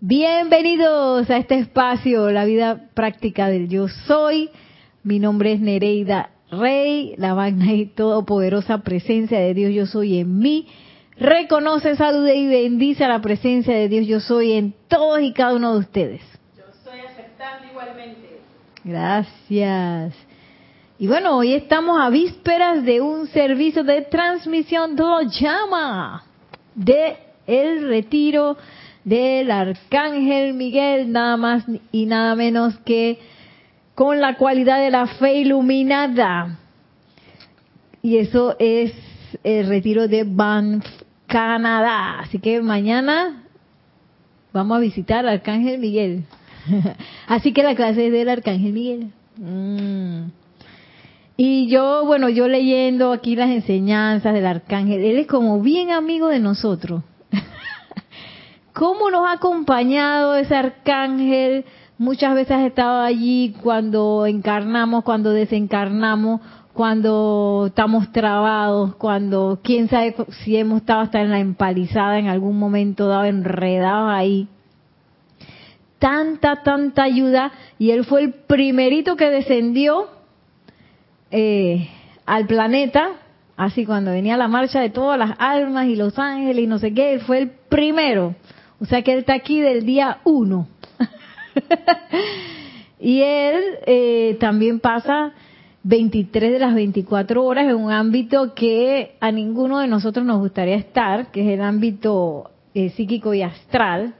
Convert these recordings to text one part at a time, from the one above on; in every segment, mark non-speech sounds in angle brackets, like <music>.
Bienvenidos a este espacio, la vida práctica del yo soy. Mi nombre es Nereida Rey, la magna y todopoderosa presencia de Dios yo soy en mí. Reconoce, salude y bendice a la presencia de Dios yo soy en todos y cada uno de ustedes. Yo estoy aceptando igualmente. Gracias. Y bueno, hoy estamos a vísperas de un servicio de transmisión de llama de el retiro del arcángel Miguel, nada más y nada menos que con la cualidad de la fe iluminada. Y eso es el retiro de Banff, Canadá. Así que mañana vamos a visitar al arcángel Miguel. <laughs> Así que la clase es del arcángel Miguel. Mm. Y yo, bueno, yo leyendo aquí las enseñanzas del arcángel, él es como bien amigo de nosotros cómo nos ha acompañado ese arcángel. Muchas veces ha estado allí cuando encarnamos, cuando desencarnamos, cuando estamos trabados, cuando quién sabe si hemos estado hasta en la empalizada en algún momento dado, enredados ahí. Tanta, tanta ayuda. Y él fue el primerito que descendió eh, al planeta. Así cuando venía la marcha de todas las almas y los ángeles y no sé qué, él fue el primero o sea que él está aquí del día uno. <laughs> y él eh, también pasa 23 de las 24 horas en un ámbito que a ninguno de nosotros nos gustaría estar, que es el ámbito eh, psíquico y astral,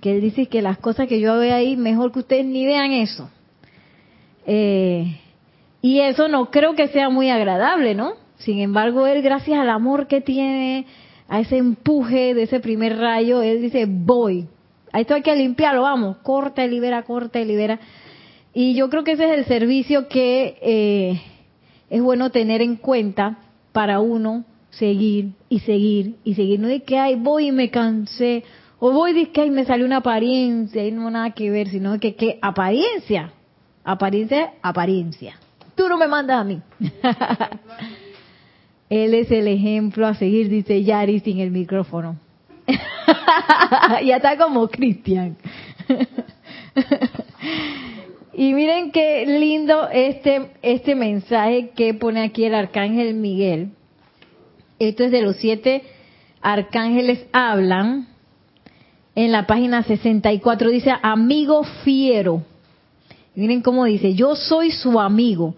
que él dice que las cosas que yo veo ahí, mejor que ustedes ni vean eso. Eh, y eso no creo que sea muy agradable, ¿no? Sin embargo, él, gracias al amor que tiene, a ese empuje de ese primer rayo, él dice, voy. A esto hay que limpiarlo, vamos, corta y libera, corta y libera. Y yo creo que ese es el servicio que eh, es bueno tener en cuenta para uno seguir y seguir y seguir. No de que, ay, voy y me cansé, o voy de que, ay, me salió una apariencia y no nada que ver, sino que, ¿qué apariencia, apariencia, apariencia. Tú no me mandas a mí. <laughs> Él es el ejemplo a seguir, dice Yari sin el micrófono. <laughs> ya está como Cristian. <laughs> y miren qué lindo este, este mensaje que pone aquí el arcángel Miguel. Esto es de los siete arcángeles hablan. En la página 64 dice, amigo fiero. Miren cómo dice, yo soy su amigo.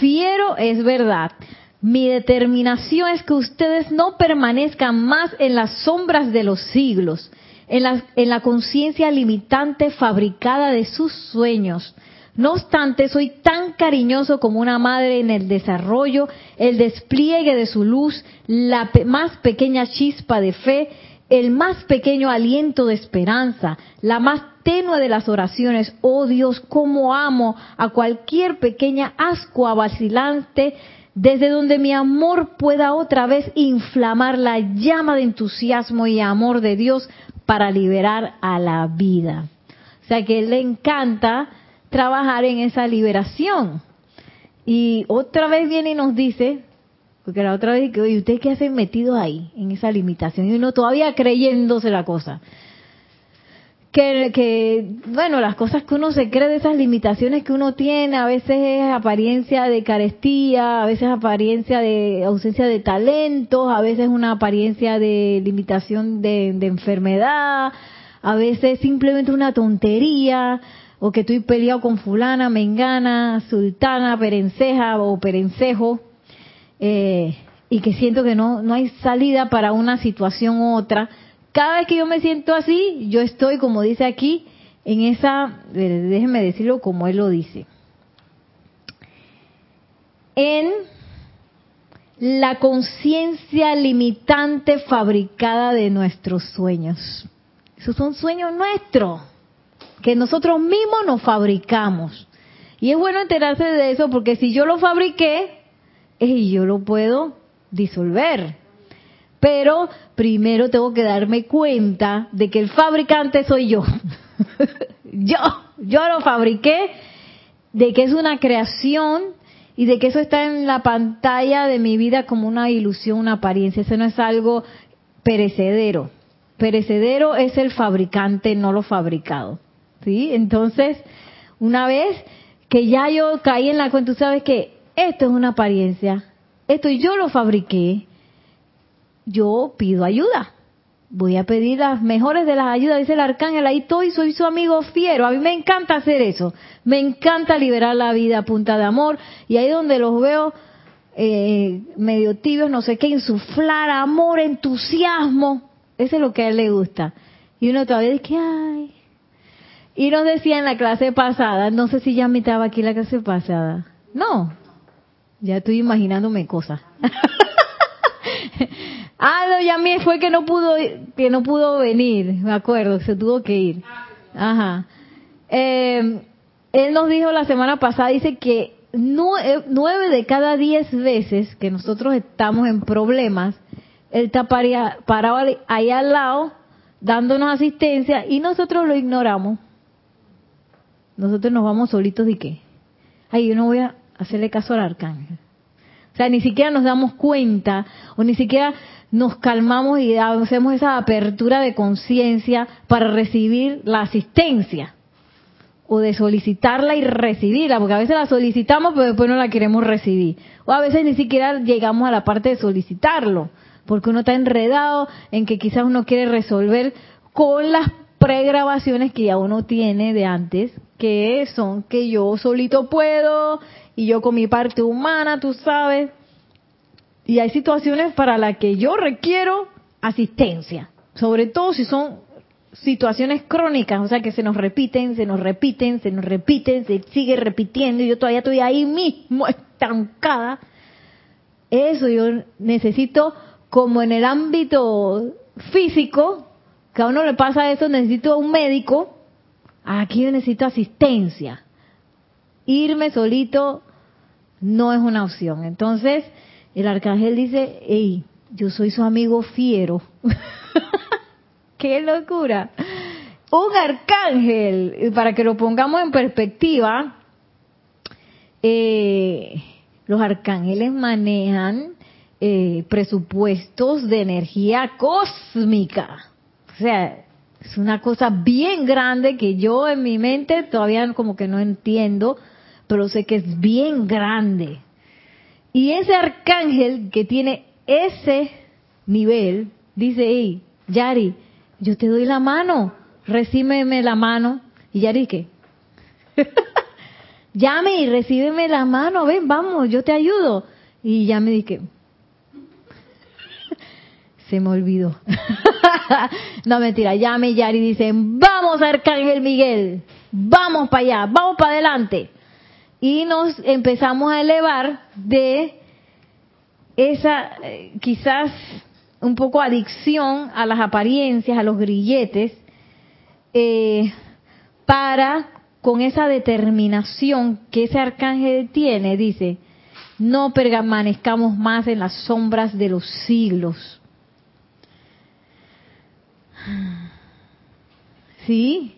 Fiero es verdad. Mi determinación es que ustedes no permanezcan más en las sombras de los siglos, en la, en la conciencia limitante fabricada de sus sueños. No obstante, soy tan cariñoso como una madre en el desarrollo, el despliegue de su luz, la más pequeña chispa de fe, el más pequeño aliento de esperanza, la más tenue de las oraciones. Oh Dios, cómo amo a cualquier pequeña ascua vacilante desde donde mi amor pueda otra vez inflamar la llama de entusiasmo y amor de Dios para liberar a la vida. O sea que le encanta trabajar en esa liberación. Y otra vez viene y nos dice, porque la otra vez dice, oye, ¿usted qué hacen metido ahí, en esa limitación? Y uno todavía creyéndose la cosa que, bueno, las cosas que uno se cree de esas limitaciones que uno tiene, a veces es apariencia de carestía, a veces apariencia de ausencia de talentos, a veces una apariencia de limitación de, enfermedad, a veces simplemente una tontería, o que estoy peleado con fulana, mengana, sultana, perenceja o perencejo, eh, y que siento que no, no hay salida para una situación u otra, cada vez que yo me siento así, yo estoy, como dice aquí, en esa, déjenme decirlo como él lo dice, en la conciencia limitante fabricada de nuestros sueños. Esos son sueños nuestros, que nosotros mismos nos fabricamos. Y es bueno enterarse de eso porque si yo lo fabriqué, eh, yo lo puedo disolver. Pero primero tengo que darme cuenta de que el fabricante soy yo. <laughs> yo, yo lo fabriqué, de que es una creación y de que eso está en la pantalla de mi vida como una ilusión, una apariencia. Eso no es algo perecedero. perecedero es el fabricante, no lo fabricado. ¿Sí? Entonces, una vez que ya yo caí en la cuenta, tú sabes que esto es una apariencia, esto yo lo fabriqué, yo pido ayuda. Voy a pedir las mejores de las ayudas, dice el arcángel, ahí estoy, soy su amigo fiero. A mí me encanta hacer eso. Me encanta liberar la vida a punta de amor. Y ahí donde los veo eh, medio tibios, no sé qué, insuflar amor, entusiasmo. Eso es lo que a él le gusta. Y uno todavía dice, ay. Y nos decía en la clase pasada, no sé si ya me estaba aquí la clase pasada. No, ya estoy imaginándome cosas. <laughs> ah, ya me fue que no pudo, que no pudo venir, me acuerdo, se tuvo que ir. Ajá. Eh, él nos dijo la semana pasada, dice que nueve de cada diez veces que nosotros estamos en problemas, él está parado ahí al lado, dándonos asistencia, y nosotros lo ignoramos. Nosotros nos vamos solitos de qué. Ay, yo no voy a hacerle caso al arcángel. O sea, ni siquiera nos damos cuenta, o ni siquiera nos calmamos y hacemos esa apertura de conciencia para recibir la asistencia o de solicitarla y recibirla, porque a veces la solicitamos pero después no la queremos recibir, o a veces ni siquiera llegamos a la parte de solicitarlo, porque uno está enredado en que quizás uno quiere resolver con las pregrabaciones que ya uno tiene de antes, que son que yo solito puedo y yo con mi parte humana, tú sabes, y hay situaciones para las que yo requiero asistencia, sobre todo si son situaciones crónicas, o sea que se nos repiten, se nos repiten, se nos repiten, se sigue repitiendo y yo todavía estoy ahí mismo estancada. Eso yo necesito, como en el ámbito físico, que a uno le pasa eso, necesito un médico, aquí yo necesito asistencia. Irme solito no es una opción. Entonces, el arcángel dice, hey, yo soy su amigo fiero. <laughs> ¡Qué locura! Un arcángel, para que lo pongamos en perspectiva, eh, los arcángeles manejan eh, presupuestos de energía cósmica. O sea, es una cosa bien grande que yo en mi mente todavía como que no entiendo, pero sé que es bien grande. Y ese arcángel que tiene ese nivel, dice, hey, Yari, yo te doy la mano, recíbeme la mano. Y ya dije, <laughs> llame y recíbeme la mano, ven, vamos, yo te ayudo. Y ya me dije, <laughs> se me olvidó. <laughs> no mentira, llame y Yari dicen, vamos Arcángel Miguel, vamos para allá, vamos para adelante. Y nos empezamos a elevar de esa, eh, quizás un poco adicción a las apariencias, a los grilletes, eh, para con esa determinación que ese arcángel tiene, dice, no permanezcamos más en las sombras de los siglos. Sí,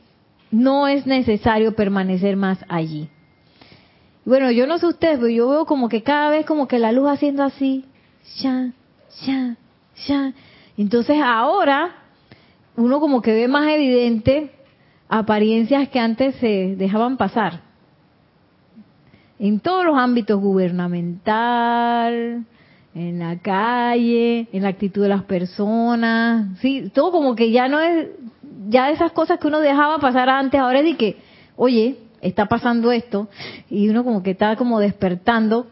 no es necesario permanecer más allí. Bueno, yo no sé ustedes, pero yo veo como que cada vez como que la luz haciendo así, ya, ya, ya. Entonces ahora uno como que ve más evidente apariencias que antes se dejaban pasar. En todos los ámbitos gubernamental, en la calle, en la actitud de las personas, sí, todo como que ya no es, ya esas cosas que uno dejaba pasar antes, ahora es de que, oye, está pasando esto, y uno como que está como despertando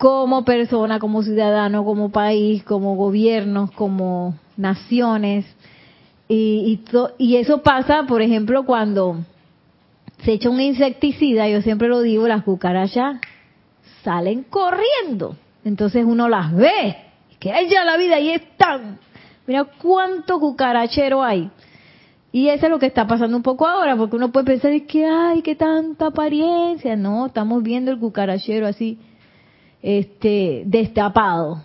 como persona, como ciudadano, como país, como gobiernos, como naciones. Y, y, eso pasa, por ejemplo, cuando se echa un insecticida, yo siempre lo digo, las cucarachas salen corriendo. Entonces uno las ve, que ya la vida y están. Mira cuánto cucarachero hay. Y eso es lo que está pasando un poco ahora, porque uno puede pensar que, ay, qué tanta apariencia. No, estamos viendo el cucarachero así este, destapado.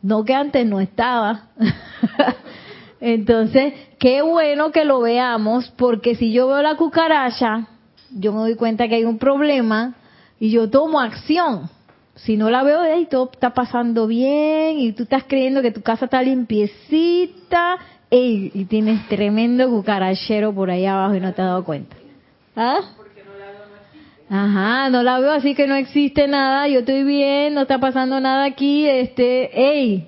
No que antes no estaba. <laughs> Entonces, qué bueno que lo veamos, porque si yo veo la cucaracha, yo me doy cuenta que hay un problema y yo tomo acción. Si no la veo, y todo está pasando bien y tú estás creyendo que tu casa está limpiecita, Ey, y tienes tremendo cucarachero por ahí abajo y no te has dado cuenta. ¿Ah? Ajá, no la veo así que no existe nada, yo estoy bien, no está pasando nada aquí, este, ey,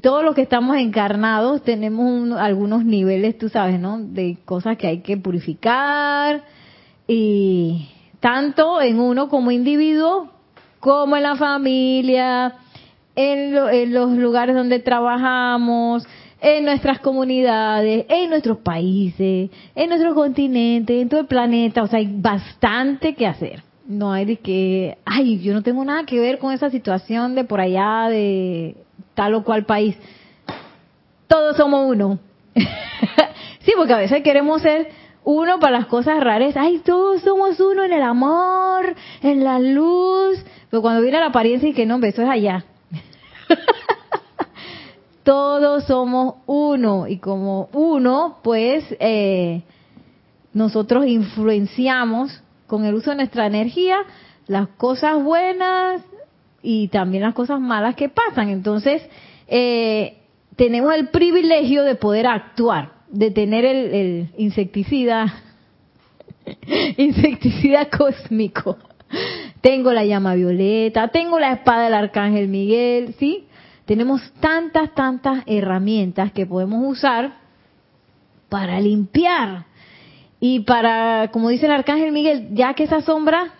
todos los que estamos encarnados tenemos algunos niveles, tú sabes, ¿no? De cosas que hay que purificar y tanto en uno como individuo, como en la familia, en, en los lugares donde trabajamos, en nuestras comunidades, en nuestros países, en nuestro continente, en todo el planeta. O sea, hay bastante que hacer. No hay de que, ay, yo no tengo nada que ver con esa situación de por allá, de tal o cual país. Todos somos uno. <laughs> sí, porque a veces queremos ser uno para las cosas raras. Ay, todos somos uno en el amor, en la luz. Pero cuando viene la apariencia y que no, eso es allá. <laughs> todos somos uno y como uno, pues eh, nosotros influenciamos con el uso de nuestra energía las cosas buenas y también las cosas malas que pasan. Entonces, eh, tenemos el privilegio de poder actuar, de tener el, el insecticida, <laughs> insecticida cósmico. Tengo la llama violeta, tengo la espada del arcángel Miguel, ¿sí? Tenemos tantas, tantas herramientas que podemos usar para limpiar. Y para, como dice el arcángel Miguel, ya que esa sombra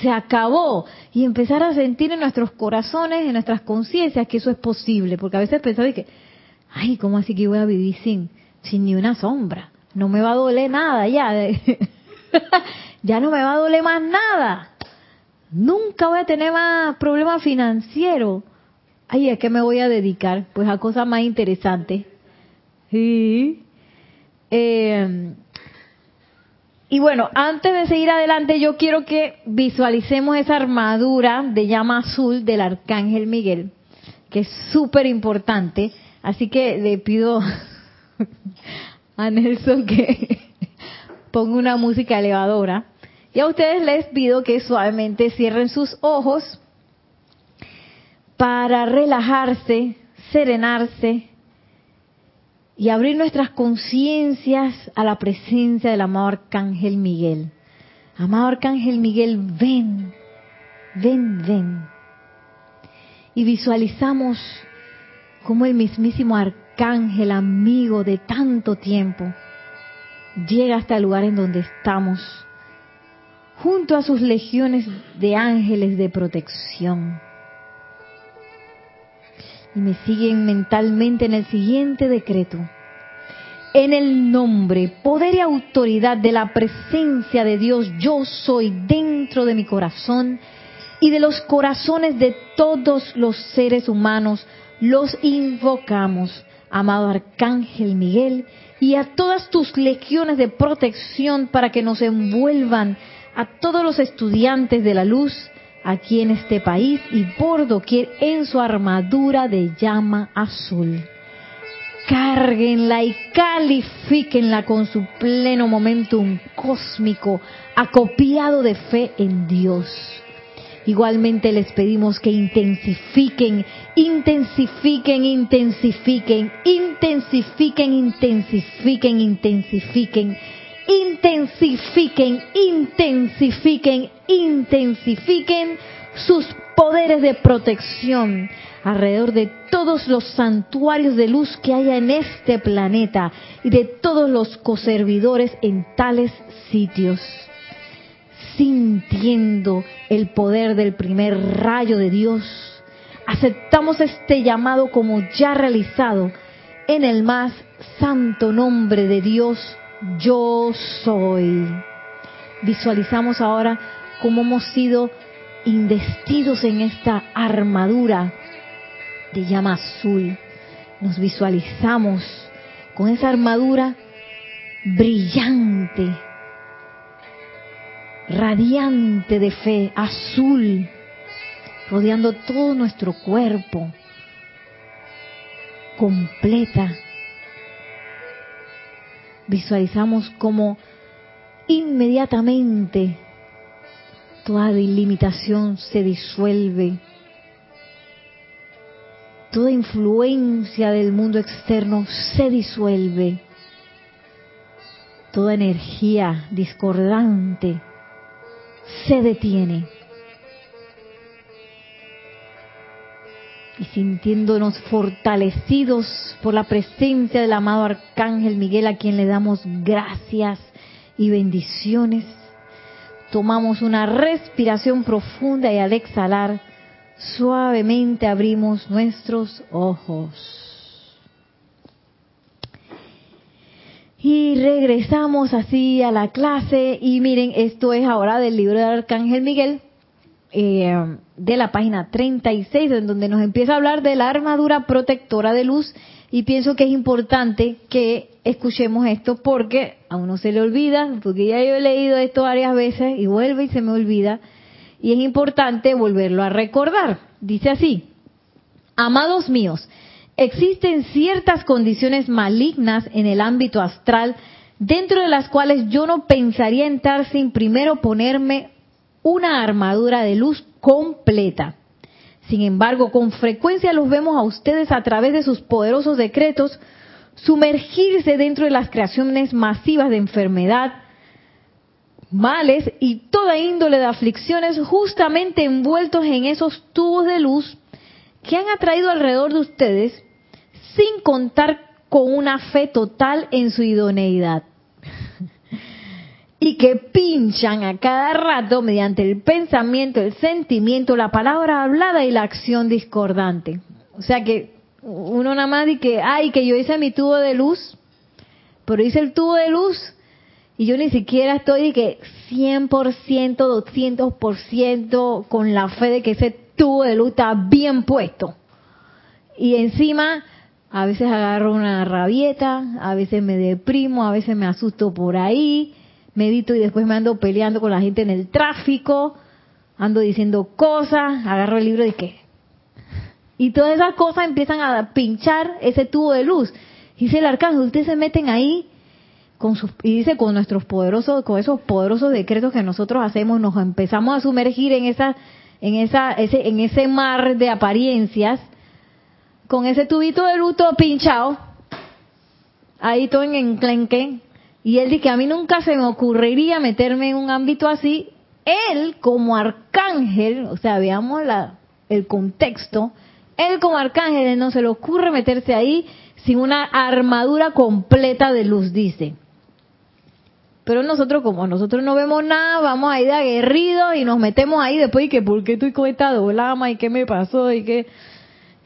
se acabó y empezar a sentir en nuestros corazones, en nuestras conciencias que eso es posible, porque a veces pensamos que, ay, ¿cómo así que voy a vivir sin, sin ni una sombra? No me va a doler nada ya, <laughs> ya no me va a doler más nada, nunca voy a tener más problemas financieros ay, ¿a qué me voy a dedicar? Pues a cosas más interesantes. Sí. Eh, y bueno, antes de seguir adelante, yo quiero que visualicemos esa armadura de llama azul del arcángel Miguel, que es súper importante. Así que le pido <laughs> a Nelson que <laughs> ponga una música elevadora. Y a ustedes les pido que suavemente cierren sus ojos para relajarse, serenarse y abrir nuestras conciencias a la presencia del amado Arcángel Miguel. Amado Arcángel Miguel, ven, ven, ven. Y visualizamos como el mismísimo Arcángel, amigo de tanto tiempo, llega hasta el lugar en donde estamos, junto a sus legiones de ángeles de protección y me siguen mentalmente en el siguiente decreto. En el nombre, poder y autoridad de la presencia de Dios, yo soy dentro de mi corazón y de los corazones de todos los seres humanos, los invocamos, amado Arcángel Miguel, y a todas tus legiones de protección para que nos envuelvan a todos los estudiantes de la luz aquí en este país y por doquier en su armadura de llama azul. Cárguenla y califíquenla con su pleno momentum cósmico, acopiado de fe en Dios. Igualmente les pedimos que intensifiquen, intensifiquen, intensifiquen, intensifiquen, intensifiquen, intensifiquen intensifiquen, intensifiquen, intensifiquen sus poderes de protección alrededor de todos los santuarios de luz que haya en este planeta y de todos los coservidores en tales sitios. Sintiendo el poder del primer rayo de Dios, aceptamos este llamado como ya realizado en el más santo nombre de Dios yo soy. Visualizamos ahora cómo hemos sido investidos en esta armadura de llama azul. Nos visualizamos con esa armadura brillante, radiante de fe, azul, rodeando todo nuestro cuerpo, completa visualizamos como inmediatamente toda limitación se disuelve, toda influencia del mundo externo se disuelve. Toda energía discordante se detiene. Y sintiéndonos fortalecidos por la presencia del amado Arcángel Miguel, a quien le damos gracias y bendiciones, tomamos una respiración profunda y al exhalar, suavemente abrimos nuestros ojos. Y regresamos así a la clase. Y miren, esto es ahora del libro del Arcángel Miguel, eh, de la página 36, en donde nos empieza a hablar de la armadura protectora de luz y pienso que es importante que escuchemos esto porque a uno se le olvida, porque ya yo he leído esto varias veces y vuelve y se me olvida y es importante volverlo a recordar. Dice así, amados míos, existen ciertas condiciones malignas en el ámbito astral dentro de las cuales yo no pensaría entrar sin primero ponerme una armadura de luz completa. Sin embargo, con frecuencia los vemos a ustedes a través de sus poderosos decretos sumergirse dentro de las creaciones masivas de enfermedad, males y toda índole de aflicciones justamente envueltos en esos tubos de luz que han atraído alrededor de ustedes sin contar con una fe total en su idoneidad. Y que pinchan a cada rato mediante el pensamiento, el sentimiento, la palabra hablada y la acción discordante. O sea que uno nada más dice ay, que yo hice mi tubo de luz, pero hice el tubo de luz y yo ni siquiera estoy de que 100%, 200% con la fe de que ese tubo de luz está bien puesto. Y encima, a veces agarro una rabieta, a veces me deprimo, a veces me asusto por ahí, medito y después me ando peleando con la gente en el tráfico, ando diciendo cosas, agarro el libro de que... Y todas esas cosas empiezan a pinchar ese tubo de luz. Dice el arcángel, ustedes se meten ahí con sus, y dice con nuestros poderosos, con esos poderosos decretos que nosotros hacemos, nos empezamos a sumergir en esa, en esa, ese, en ese mar de apariencias, con ese tubito de luz todo pinchado, ahí todo en enclenque, y él dice que a mí nunca se me ocurriría meterme en un ámbito así. Él como arcángel, o sea, veamos la, el contexto, él como arcángel no se le ocurre meterse ahí sin una armadura completa de luz, dice. Pero nosotros, como nosotros no vemos nada, vamos ahí de aguerridos y nos metemos ahí después y que, ¿por qué estoy con esta dolama? ¿Y qué me pasó? ¿Y qué?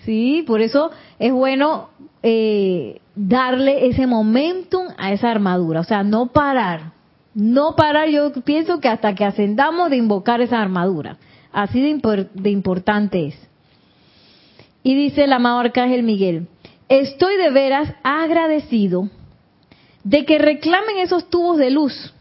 Sí, por eso es bueno eh, darle ese momentum a esa armadura, o sea, no parar, no parar, yo pienso que hasta que ascendamos de invocar esa armadura, así de, de importante es. Y dice el amado Arcángel Miguel, estoy de veras agradecido de que reclamen esos tubos de luz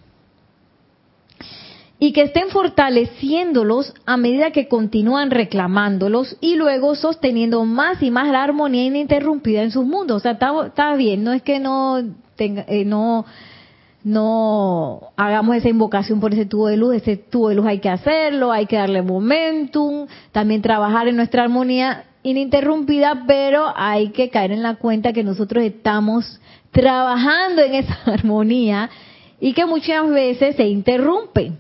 y que estén fortaleciéndolos a medida que continúan reclamándolos y luego sosteniendo más y más la armonía ininterrumpida en sus mundos. O sea, está, bien, no es que no tenga, eh, no no hagamos esa invocación por ese tubo de luz, ese tubo de luz hay que hacerlo, hay que darle momentum, también trabajar en nuestra armonía ininterrumpida, pero hay que caer en la cuenta que nosotros estamos trabajando en esa <laughs> armonía y que muchas veces se interrumpe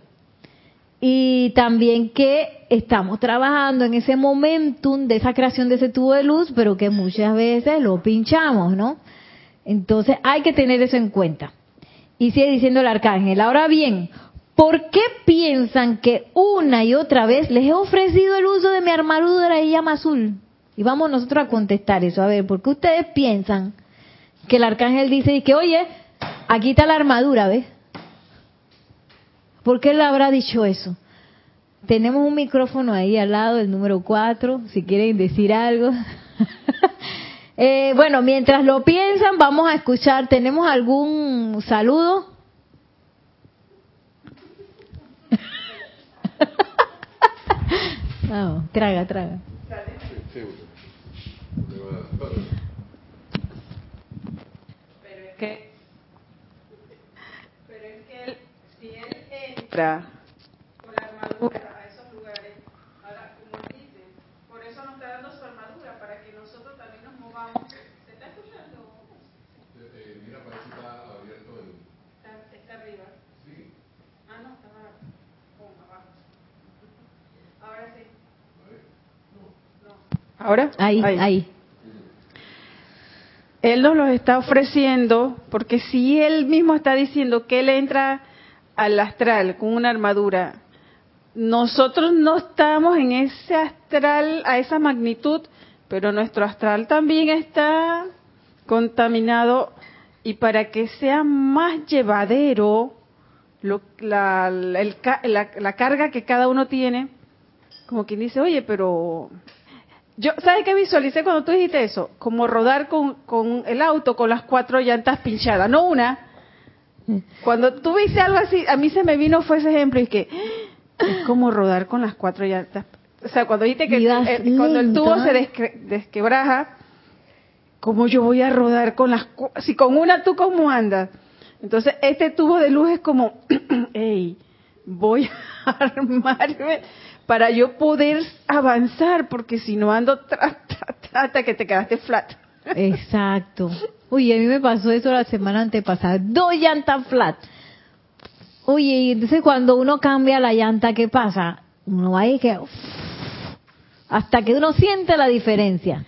y también que estamos trabajando en ese momentum de esa creación de ese tubo de luz, pero que muchas veces lo pinchamos, ¿no? Entonces hay que tener eso en cuenta. Y sigue diciendo el arcángel, ahora bien, ¿por qué piensan que una y otra vez les he ofrecido el uso de mi armadura y llama azul? Y vamos nosotros a contestar eso. A ver, ¿por qué ustedes piensan que el arcángel dice que, oye, aquí está la armadura, ¿ves? ¿Por qué le habrá dicho eso? Tenemos un micrófono ahí al lado, el número 4, si quieren decir algo. <laughs> eh, bueno, mientras lo piensan, vamos a escuchar. ¿Tenemos algún saludo? <laughs> no, traga, traga. Pero es que, nuestra. Por la armadura a esos lugares, para, como dice, por eso nos está dando su armadura, para que nosotros también nos movamos. ¿Se está escuchando? Eh, eh mira, parece que está abierto el... Está, está arriba. Sí. Ah, no, está abajo. Oh, abajo. <laughs> Ahora sí. ¿Ahora? ahí. ahí. ahí. Él nos los está ofreciendo, porque si Él mismo está diciendo que Él entra al astral con una armadura, nosotros no estamos en ese astral a esa magnitud, pero nuestro astral también está contaminado y para que sea más llevadero la, la, carga que cada uno tiene, como quien dice, oye, pero yo, ¿sabes qué visualicé cuando tú dijiste eso? Como rodar con, con el auto con las cuatro llantas pinchadas, no una. Cuando tú viste algo así, a mí se me vino fue ese ejemplo y que es como rodar con las cuatro llantas. O sea, cuando dijiste que eh, cuando el tubo se desquebraja, ¿cómo yo voy a rodar con las si con una tú cómo andas? Entonces, este tubo de luz es como, <clears throat> hey, voy a <laughs> armarme para yo poder avanzar, porque si no ando hasta que te quedaste flat. Exacto. Uy, a mí me pasó eso la semana antepasada. Dos llantas flat. Oye, y entonces cuando uno cambia la llanta, ¿qué pasa? Uno va ahí que... hasta que uno siente la diferencia.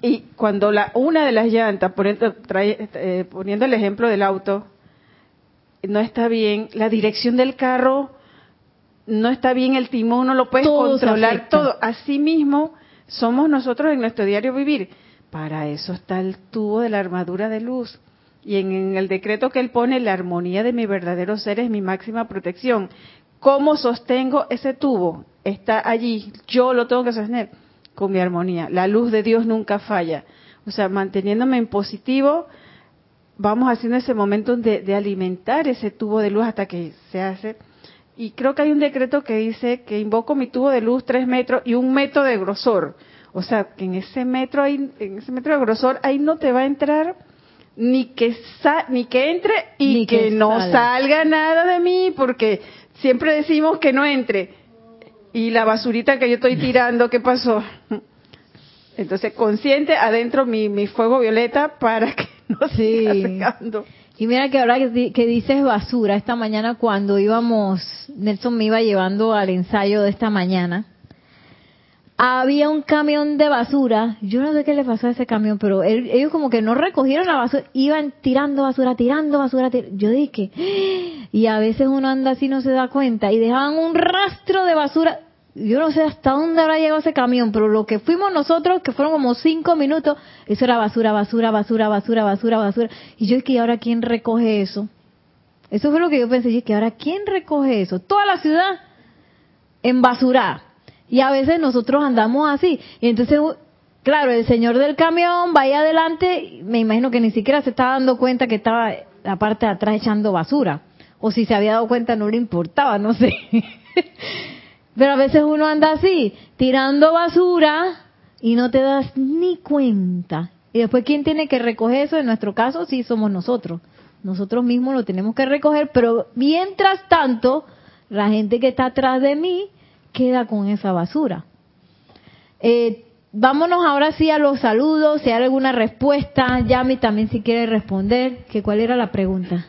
Y cuando la una de las llantas, poniendo, eh, poniendo el ejemplo del auto, no está bien, la dirección del carro no está bien, el timón no lo puedes controlar todo. Así mismo somos nosotros en nuestro diario vivir. Para eso está el tubo de la armadura de luz. Y en, el decreto que él pone, la armonía de mi verdadero ser es mi máxima protección. ¿Cómo sostengo ese tubo? Está allí, yo lo tengo que sostener con mi armonía. La luz de Dios nunca falla. O sea, manteniéndome en positivo, vamos haciendo ese momento de, alimentar ese tubo de luz hasta que se hace. Y creo que hay un decreto que dice que invoco mi tubo de luz tres metros y un metro de grosor. O sea, que en ese metro, en ese metro de grosor, ahí no te va a entrar ni que ni que entre y que, no salga nada de mí, porque siempre decimos que no entre y la basurita que yo estoy <laughs> tirando, ¿qué pasó? Entonces, consciente adentro mi, mi fuego violeta para que <laughs> no siga secando. Y mira que ahora que, dices basura, esta mañana cuando íbamos, Nelson me iba llevando al ensayo de esta mañana, había un camión de basura, yo no sé qué le pasó a ese camión, pero ellos como que no recogieron la basura, iban tirando basura, tirando basura, yo dije, y a veces uno anda así no se da cuenta, y dejaban un rastro de basura, yo no sé hasta dónde habrá llegado ese camión, pero lo que fuimos nosotros, que fueron como cinco minutos, eso era basura, basura, basura, basura, basura, basura, y yo dije, ¿y ahora quién recoge eso? Eso fue lo que yo pensé, y que ahora quién recoge eso? Toda la ciudad en basura y a veces nosotros andamos así. Y entonces, claro, el señor del camión va ahí adelante, me imagino que ni siquiera se estaba dando cuenta que estaba la parte de atrás echando basura. O si se había dado cuenta no le importaba, no sé. <laughs> Pero a veces uno anda así, tirando basura y no te das ni cuenta. Y después, ¿quién tiene que recoger eso? En nuestro caso, sí somos nosotros. Nosotros mismos lo tenemos que recoger, pero mientras tanto, la gente que está atrás de mí queda con esa basura. Eh, vámonos ahora sí a los saludos, si hay alguna respuesta, Yami también si quiere responder, que cuál era la pregunta.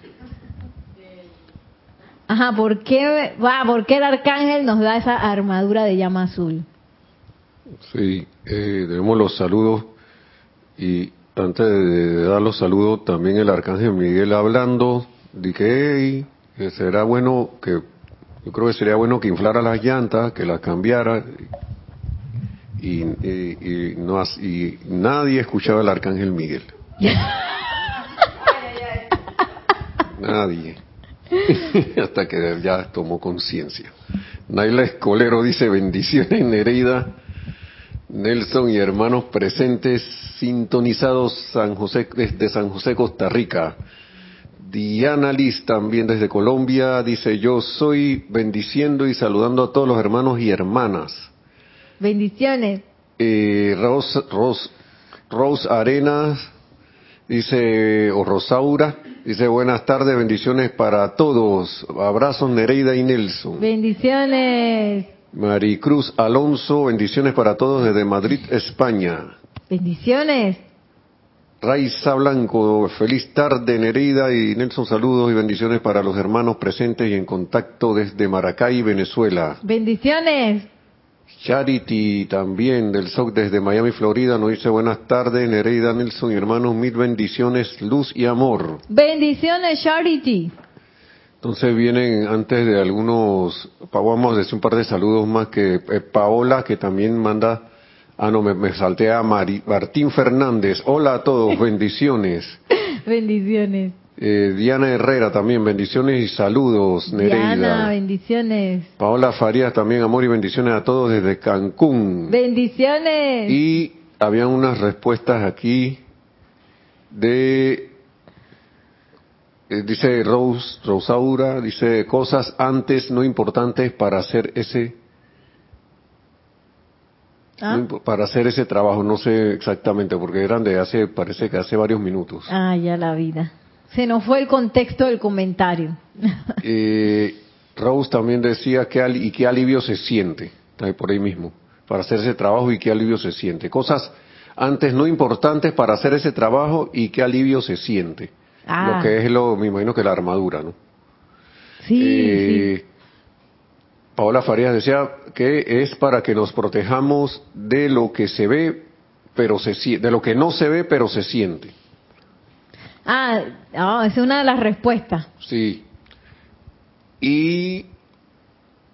Ajá, ¿por qué, va, ¿por qué el arcángel nos da esa armadura de llama azul? Sí, eh, tenemos los saludos y antes de dar los saludos también el arcángel Miguel hablando, dije, que será bueno que yo creo que sería bueno que inflara las llantas, que las cambiara y, no, y nadie escuchaba al arcángel Miguel. <laughs> nadie. <laughs> Hasta que ya tomó conciencia. Naila Escolero dice bendiciones Nereida, Nelson y hermanos presentes sintonizados San José, desde San José, Costa Rica. Diana Liz también desde Colombia dice yo soy bendiciendo y saludando a todos los hermanos y hermanas. Bendiciones. Eh, Rose, Rose, Rose Arenas dice, o Rosaura, dice buenas tardes, bendiciones para todos. Abrazos Nereida y Nelson. Bendiciones. Maricruz Alonso, bendiciones para todos desde Madrid, España. Bendiciones. Raiza Blanco, feliz tarde Nereida y Nelson, saludos y bendiciones para los hermanos presentes y en contacto desde Maracay, Venezuela. Bendiciones. Charity también del SOC desde Miami, Florida, nos dice buenas tardes, Nereida Nelson y hermanos, mil bendiciones, luz y amor. Bendiciones, Charity. Entonces vienen antes de algunos, vamos a decir un par de saludos más que eh, Paola, que también manda, ah no, me, me salté a Mari- Martín Fernández, hola a todos, <laughs> bendiciones. Bendiciones. Eh, Diana Herrera también, bendiciones y saludos, Nereida. Diana, bendiciones. Paola Farías también, amor y bendiciones a todos desde Cancún. Bendiciones. Y había unas respuestas aquí de, eh, dice Rose, Rosaura, dice cosas antes no importantes para hacer ese, ¿Ah? para hacer ese trabajo, no sé exactamente, porque eran de hace, parece que hace varios minutos. Ah, ya la vida. Se nos fue el contexto del comentario. <laughs> Eh, Rose también decía que al- y qué alivio se siente, por ahí mismo, para hacer ese trabajo y qué alivio se siente. Cosas antes no importantes para hacer ese trabajo y qué alivio se siente. Ah. Lo que es lo, me imagino que la armadura, ¿no? Sí, Eh, Paola Farías decía que es para que nos protejamos de lo que se ve, pero se de lo que no se ve, pero se siente. Ah, es una de las respuestas. Sí. Y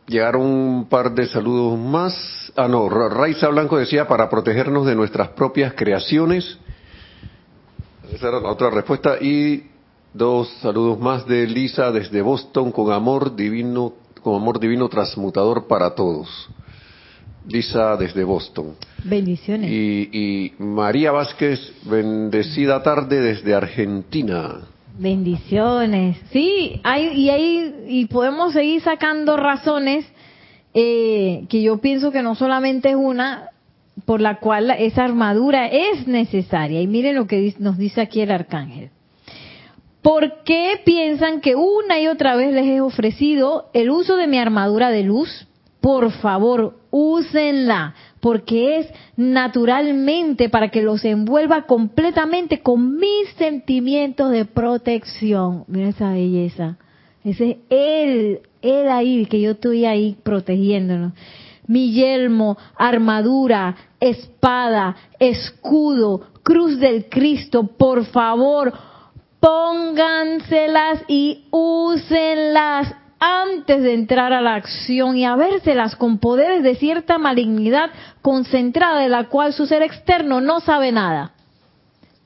llegaron un par de saludos más. Ah, no, Ra- Raiza Blanco decía para protegernos de nuestras propias creaciones. Esa era la otra respuesta. Y dos saludos más de Lisa desde Boston con amor divino, con amor divino transmutador para todos. Lisa desde Boston. Bendiciones. Y, y María Vázquez, bendecida tarde desde Argentina. Bendiciones. Sí, hay, y hay, y podemos seguir sacando razones eh, que yo pienso que no solamente es una por la cual esa armadura es necesaria. Y miren lo que nos dice aquí el arcángel. ¿Por qué piensan que una y otra vez les he ofrecido el uso de mi armadura de luz? Por favor, úsenla, porque es naturalmente para que los envuelva completamente con mis sentimientos de protección. Mira esa belleza. Ese es él, él ahí, que yo estoy ahí protegiéndonos. Mi yelmo, armadura, espada, escudo, cruz del Cristo, por favor, pónganselas y úsenlas antes de entrar a la acción y a vérselas con poderes de cierta malignidad concentrada de la cual su ser externo no sabe nada.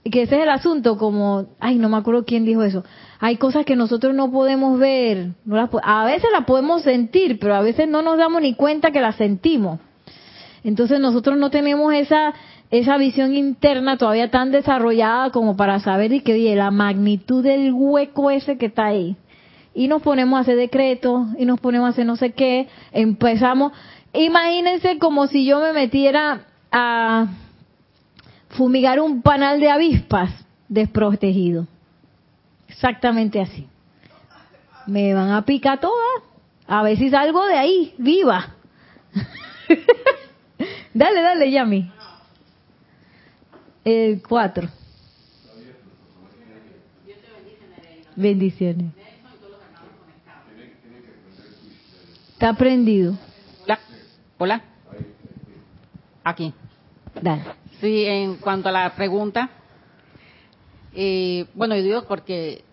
Y que ese es el asunto, como, ay, no me acuerdo quién dijo eso. Hay cosas que nosotros no podemos ver, a veces las podemos sentir, pero a veces no nos damos ni cuenta que las sentimos. Entonces nosotros no tenemos esa esa visión interna todavía tan desarrollada como para saber y que oye, la magnitud del hueco ese que está ahí. Y nos ponemos a hacer decretos y nos ponemos a hacer no sé qué, empezamos, imagínense como si yo me metiera a fumigar un panal de avispas desprotegido. Exactamente así. Me van a picar todas. A ver si salgo de ahí, viva. <laughs> dale, dale, Yami. El cuatro. Bendiciones. Está prendido. Hola. Hola. Aquí. Dale. Sí, en cuanto a la pregunta, eh, bueno, yo digo porque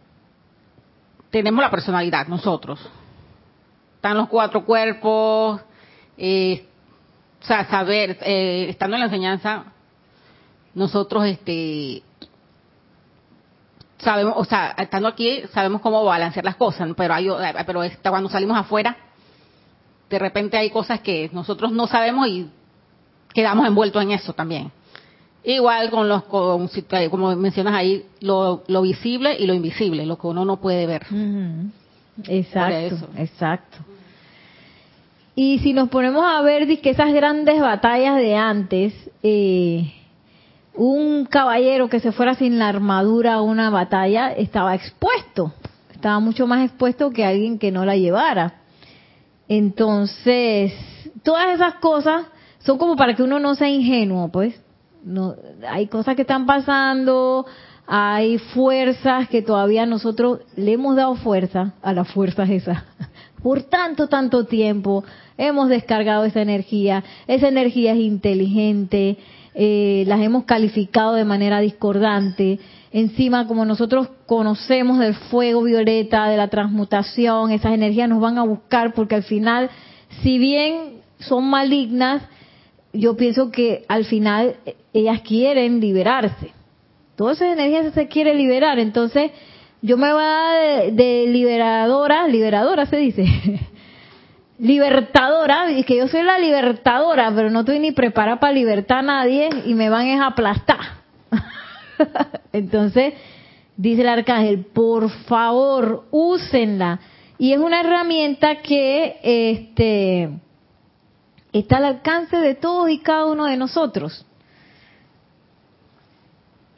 tenemos la personalidad nosotros. Están los cuatro cuerpos, eh, o sea, saber, eh, estando en la enseñanza, nosotros, este, sabemos, o sea, estando aquí, sabemos cómo balancear las cosas, pero hay, pero cuando salimos afuera, de repente hay cosas que nosotros no sabemos y quedamos envueltos en eso también. Igual con los, con, como mencionas ahí, lo, lo visible y lo invisible, lo que uno no puede ver. Exacto, exacto. Y si nos ponemos a ver que esas grandes batallas de antes, eh, un caballero que se fuera sin la armadura a una batalla estaba expuesto, estaba mucho más expuesto que alguien que no la llevara. Entonces, todas esas cosas son como para que uno no sea ingenuo, pues. No, hay cosas que están pasando, hay fuerzas que todavía nosotros le hemos dado fuerza a las fuerzas esas, <laughs> por tanto, tanto tiempo hemos descargado esa energía, esa energía es inteligente, eh, las hemos calificado de manera discordante, encima como nosotros conocemos del fuego violeta, de la transmutación, esas energías nos van a buscar porque al final, si bien son malignas, yo pienso que al final eh, ellas quieren liberarse. Todas esas energías se quieren liberar, entonces yo me voy a dar de, liberadora, liberadora se dice, <laughs> libertadora, y que yo soy la libertadora, pero no estoy ni preparada para libertar a nadie y me van a aplastar. <laughs> Entonces, dice el arcángel, por favor, úsenla. Y es una herramienta que este, está al alcance de todos y cada uno de nosotros.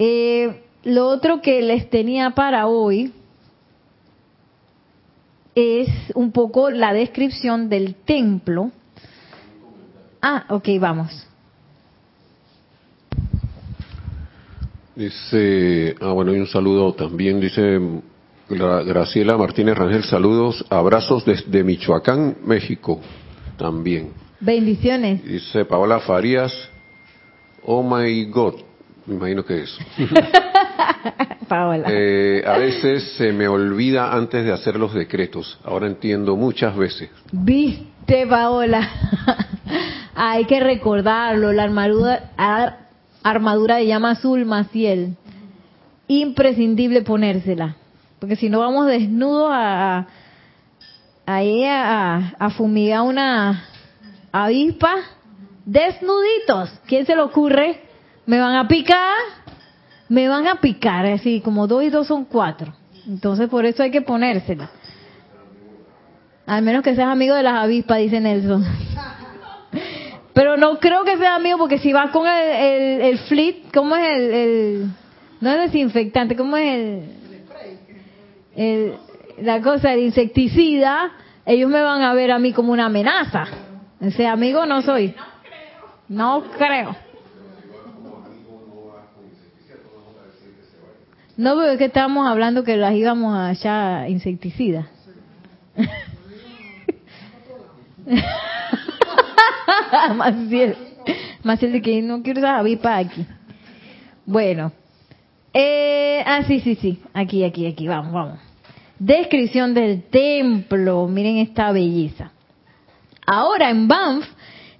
Eh, lo otro que les tenía para hoy es un poco la descripción del templo. Ah, ok, vamos. Dice, ah bueno, y un saludo también, dice Graciela Martínez Rangel, saludos, abrazos desde Michoacán, México, también. Bendiciones. Dice Paola Farías, oh my God, me imagino que es. <laughs> Paola. Eh, a veces se me olvida antes de hacer los decretos. Ahora entiendo muchas veces. Viste, Paola. <laughs> Hay que recordarlo. La armadura, armadura de llama azul Maciel. Imprescindible ponérsela. Porque si no vamos desnudos a, a, a fumigar una avispa. Desnuditos. ¿Quién se le ocurre? Me van a picar me van a picar, así como dos y dos son cuatro. Entonces por eso hay que ponérsela. Al menos que seas amigo de las avispas, dice Nelson. <laughs> Pero no creo que sea amigo porque si vas con el, el, fleet, ¿cómo es el, No es desinfectante, ¿cómo es el, La cosa, el insecticida, ellos me van a ver a mí como una amenaza. Ese amigo no soy. No creo. No, pero que estábamos hablando que las íbamos a echar insecticidas. <laughs> Maciel, Maciel de que no quiero esa avispa aquí. Bueno, eh, ah, sí, sí, sí, aquí, aquí, aquí, vamos, vamos. Descripción del templo, miren esta belleza. Ahora en Banff,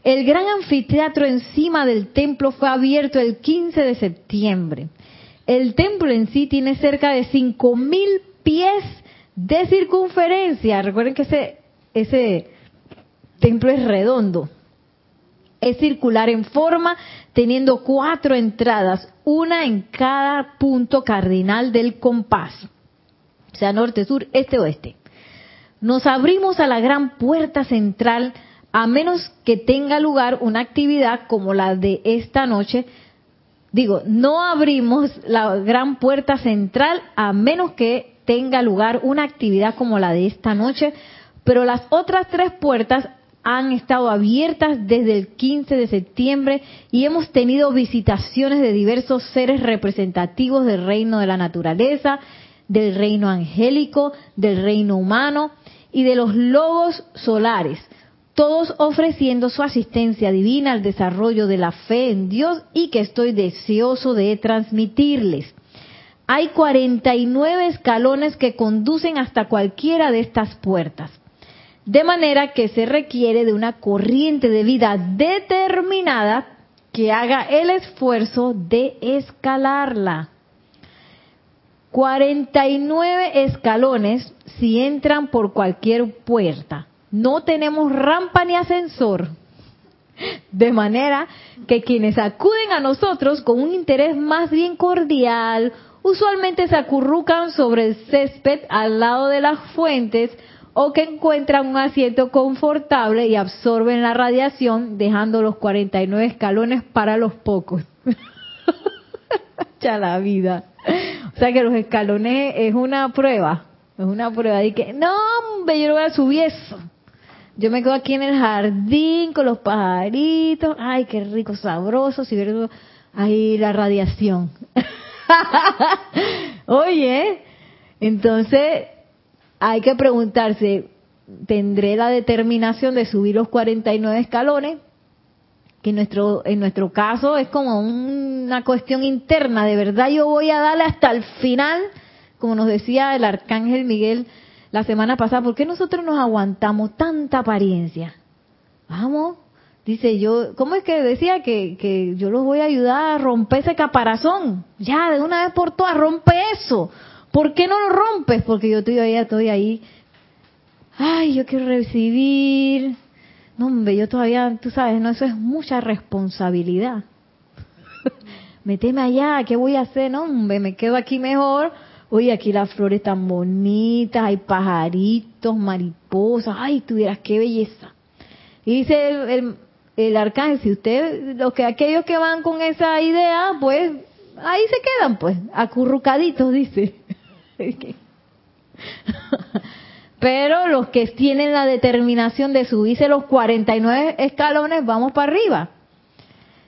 el gran anfiteatro encima del templo fue abierto el 15 de septiembre el templo en sí tiene cerca de 5.000 pies de circunferencia. Recuerden que ese, ese templo es redondo. Es circular en forma, teniendo cuatro entradas, una en cada punto cardinal del compás. O sea, norte, sur, este, oeste. Nos abrimos a la gran puerta central a menos que tenga lugar una actividad como la de esta noche, digo, no abrimos la gran puerta central a menos que tenga lugar una actividad como la de esta noche, pero las otras tres puertas han estado abiertas desde el 15 de septiembre y hemos tenido visitaciones de diversos seres representativos del reino de la naturaleza, del reino angélico, del reino humano y de los lobos solares todos ofreciendo su asistencia divina al desarrollo de la fe en Dios y que estoy deseoso de transmitirles. Hay 49 escalones que conducen hasta cualquiera de estas puertas, de manera que se requiere de una corriente de vida determinada que haga el esfuerzo de escalarla. 49 escalones si entran por cualquier puerta no tenemos rampa ni ascensor. De manera que quienes acuden a nosotros con un interés más bien cordial, usualmente se acurrucan sobre el césped al lado de las fuentes o que encuentran un asiento confortable y absorben la radiación dejando los 49 escalones para los pocos. <laughs> ya la vida. O sea que los escalones es una prueba, es una prueba de que, no, hombre, yo no voy a subir eso. Yo me quedo aquí en el jardín con los pajaritos. Ay, qué rico, sabroso. Si veo ahí la radiación. <laughs> Oye, entonces hay que preguntarse, tendré la determinación de subir los 49 escalones, que en nuestro, en nuestro caso es como una cuestión interna, de verdad yo voy a darle hasta el final, como nos decía el arcángel Miguel la semana pasada, ¿por qué nosotros nos aguantamos tanta apariencia? Vamos, dice yo, ¿cómo es que decía que, que yo los voy a ayudar a romper ese caparazón? Ya, de una vez por todas, rompe eso. ¿Por qué no lo rompes? Porque yo estoy ahí, estoy ahí. Ay, yo quiero recibir. No, hombre, yo todavía, tú sabes, no, eso es mucha responsabilidad. <laughs> Meteme allá, ¿qué voy a hacer? No, hombre, me quedo aquí mejor. Oye, aquí las flores tan bonitas, hay pajaritos, mariposas. Ay, tuvieras qué belleza. Y dice el, el, el arcángel, si usted, los que, aquellos que van con esa idea, pues ahí se quedan, pues, acurrucaditos, <laughs> dice. <laughs> Pero los que tienen la determinación de subirse los 49 escalones, vamos para arriba.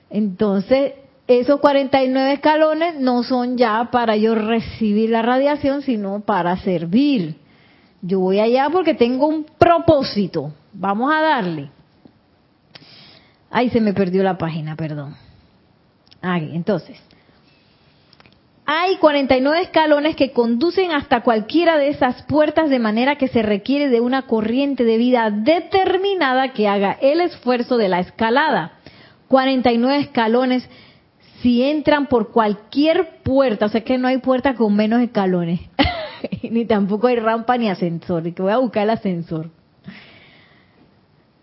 Entonces, esos 49 escalones no son ya para yo recibir la radiación, sino para servir. Yo voy allá porque tengo un propósito. Vamos a darle. Ahí se me perdió la página, perdón. Ahí, entonces. Hay 49 escalones que conducen hasta cualquiera de esas puertas de manera que se requiere de una corriente de vida determinada que haga el esfuerzo de la escalada. 49 escalones si entran por cualquier puerta, o sea que no hay puerta con menos escalones, <laughs> ni tampoco hay rampa ni ascensor, y que voy a buscar el ascensor.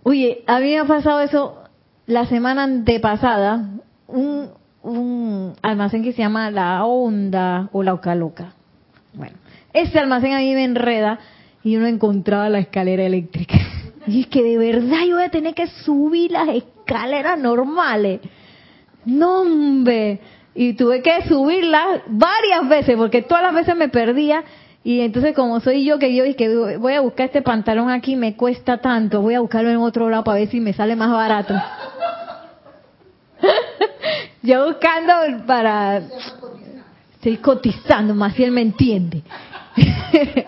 Oye, a mí me ha pasado eso la semana antepasada, un, un almacén que se llama La Onda o La Ocaloca. Bueno, ese almacén a mí me enreda y yo no encontraba la escalera eléctrica. <laughs> Y es que de verdad yo voy a tener que subir las escaleras normales. No. Y tuve que subirlas varias veces porque todas las veces me perdía. Y entonces como soy yo que yo y que voy a buscar este pantalón aquí, me cuesta tanto, voy a buscarlo en otro lado para ver si me sale más barato. <laughs> yo buscando para... Estoy cotizando, más si él me entiende. <laughs>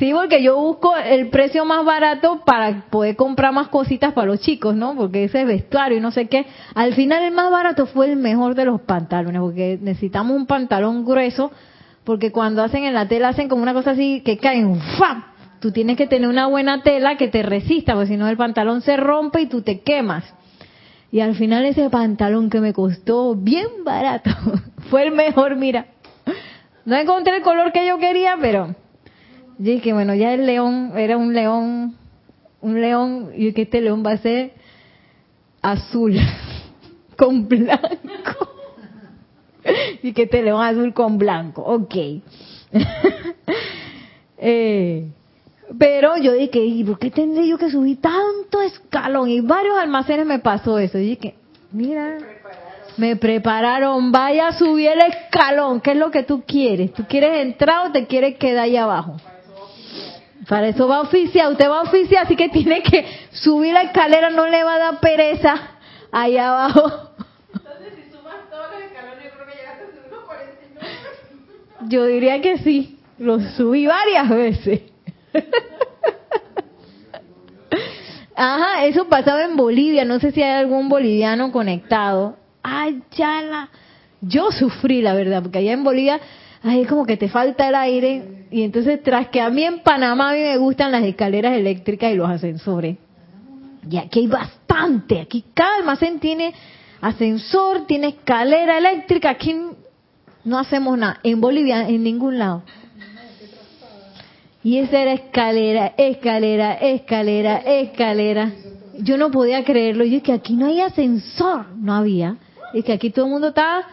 sí, porque yo busco el precio más barato para poder comprar más cositas para los chicos, ¿no? Porque ese vestuario y no sé qué. Al final el más barato fue el mejor de los pantalones, porque necesitamos un pantalón grueso, porque cuando hacen en la tela hacen como una cosa así que caen, ¡fam! Tú tienes que tener una buena tela que te resista, porque si no el pantalón se rompe y tú te quemas. Y al final ese pantalón que me costó bien barato <laughs> fue el mejor, mira. No encontré el color que yo quería, pero dije, bueno, ya el león era un león, un león, y que este león va a ser azul <laughs> con blanco. <laughs> y que este león azul con blanco, ok. <laughs> eh, pero yo dije, ¿y por qué tendré yo que subir tanto escalón? Y varios almacenes me pasó eso. Y dije, mira, me prepararon, vaya a subir el escalón. ¿Qué es lo que tú quieres? ¿Tú quieres entrar o te quieres quedar ahí abajo? Para eso va a oficiar, usted va a oficiar, así que <laughs> tiene que subir la escalera, no le va a dar pereza ahí abajo. Entonces, si sumas todos los escalones, yo creo que llegaste a subir los 49. Yo diría que sí, lo subí varias veces. <laughs> Ajá, eso pasaba en Bolivia, no sé si hay algún boliviano conectado. Ay, chala. Yo sufrí, la verdad, porque allá en Bolivia, ay, como que te falta el aire. Y entonces, tras que a mí en Panamá a mí me gustan las escaleras eléctricas y los ascensores. Y aquí hay bastante. Aquí cada almacén tiene ascensor, tiene escalera eléctrica. Aquí no hacemos nada. En Bolivia, en ningún lado. Y esa era escalera, escalera, escalera, escalera. Yo no podía creerlo. Yo es que aquí no hay ascensor. No había. Es que aquí todo el mundo está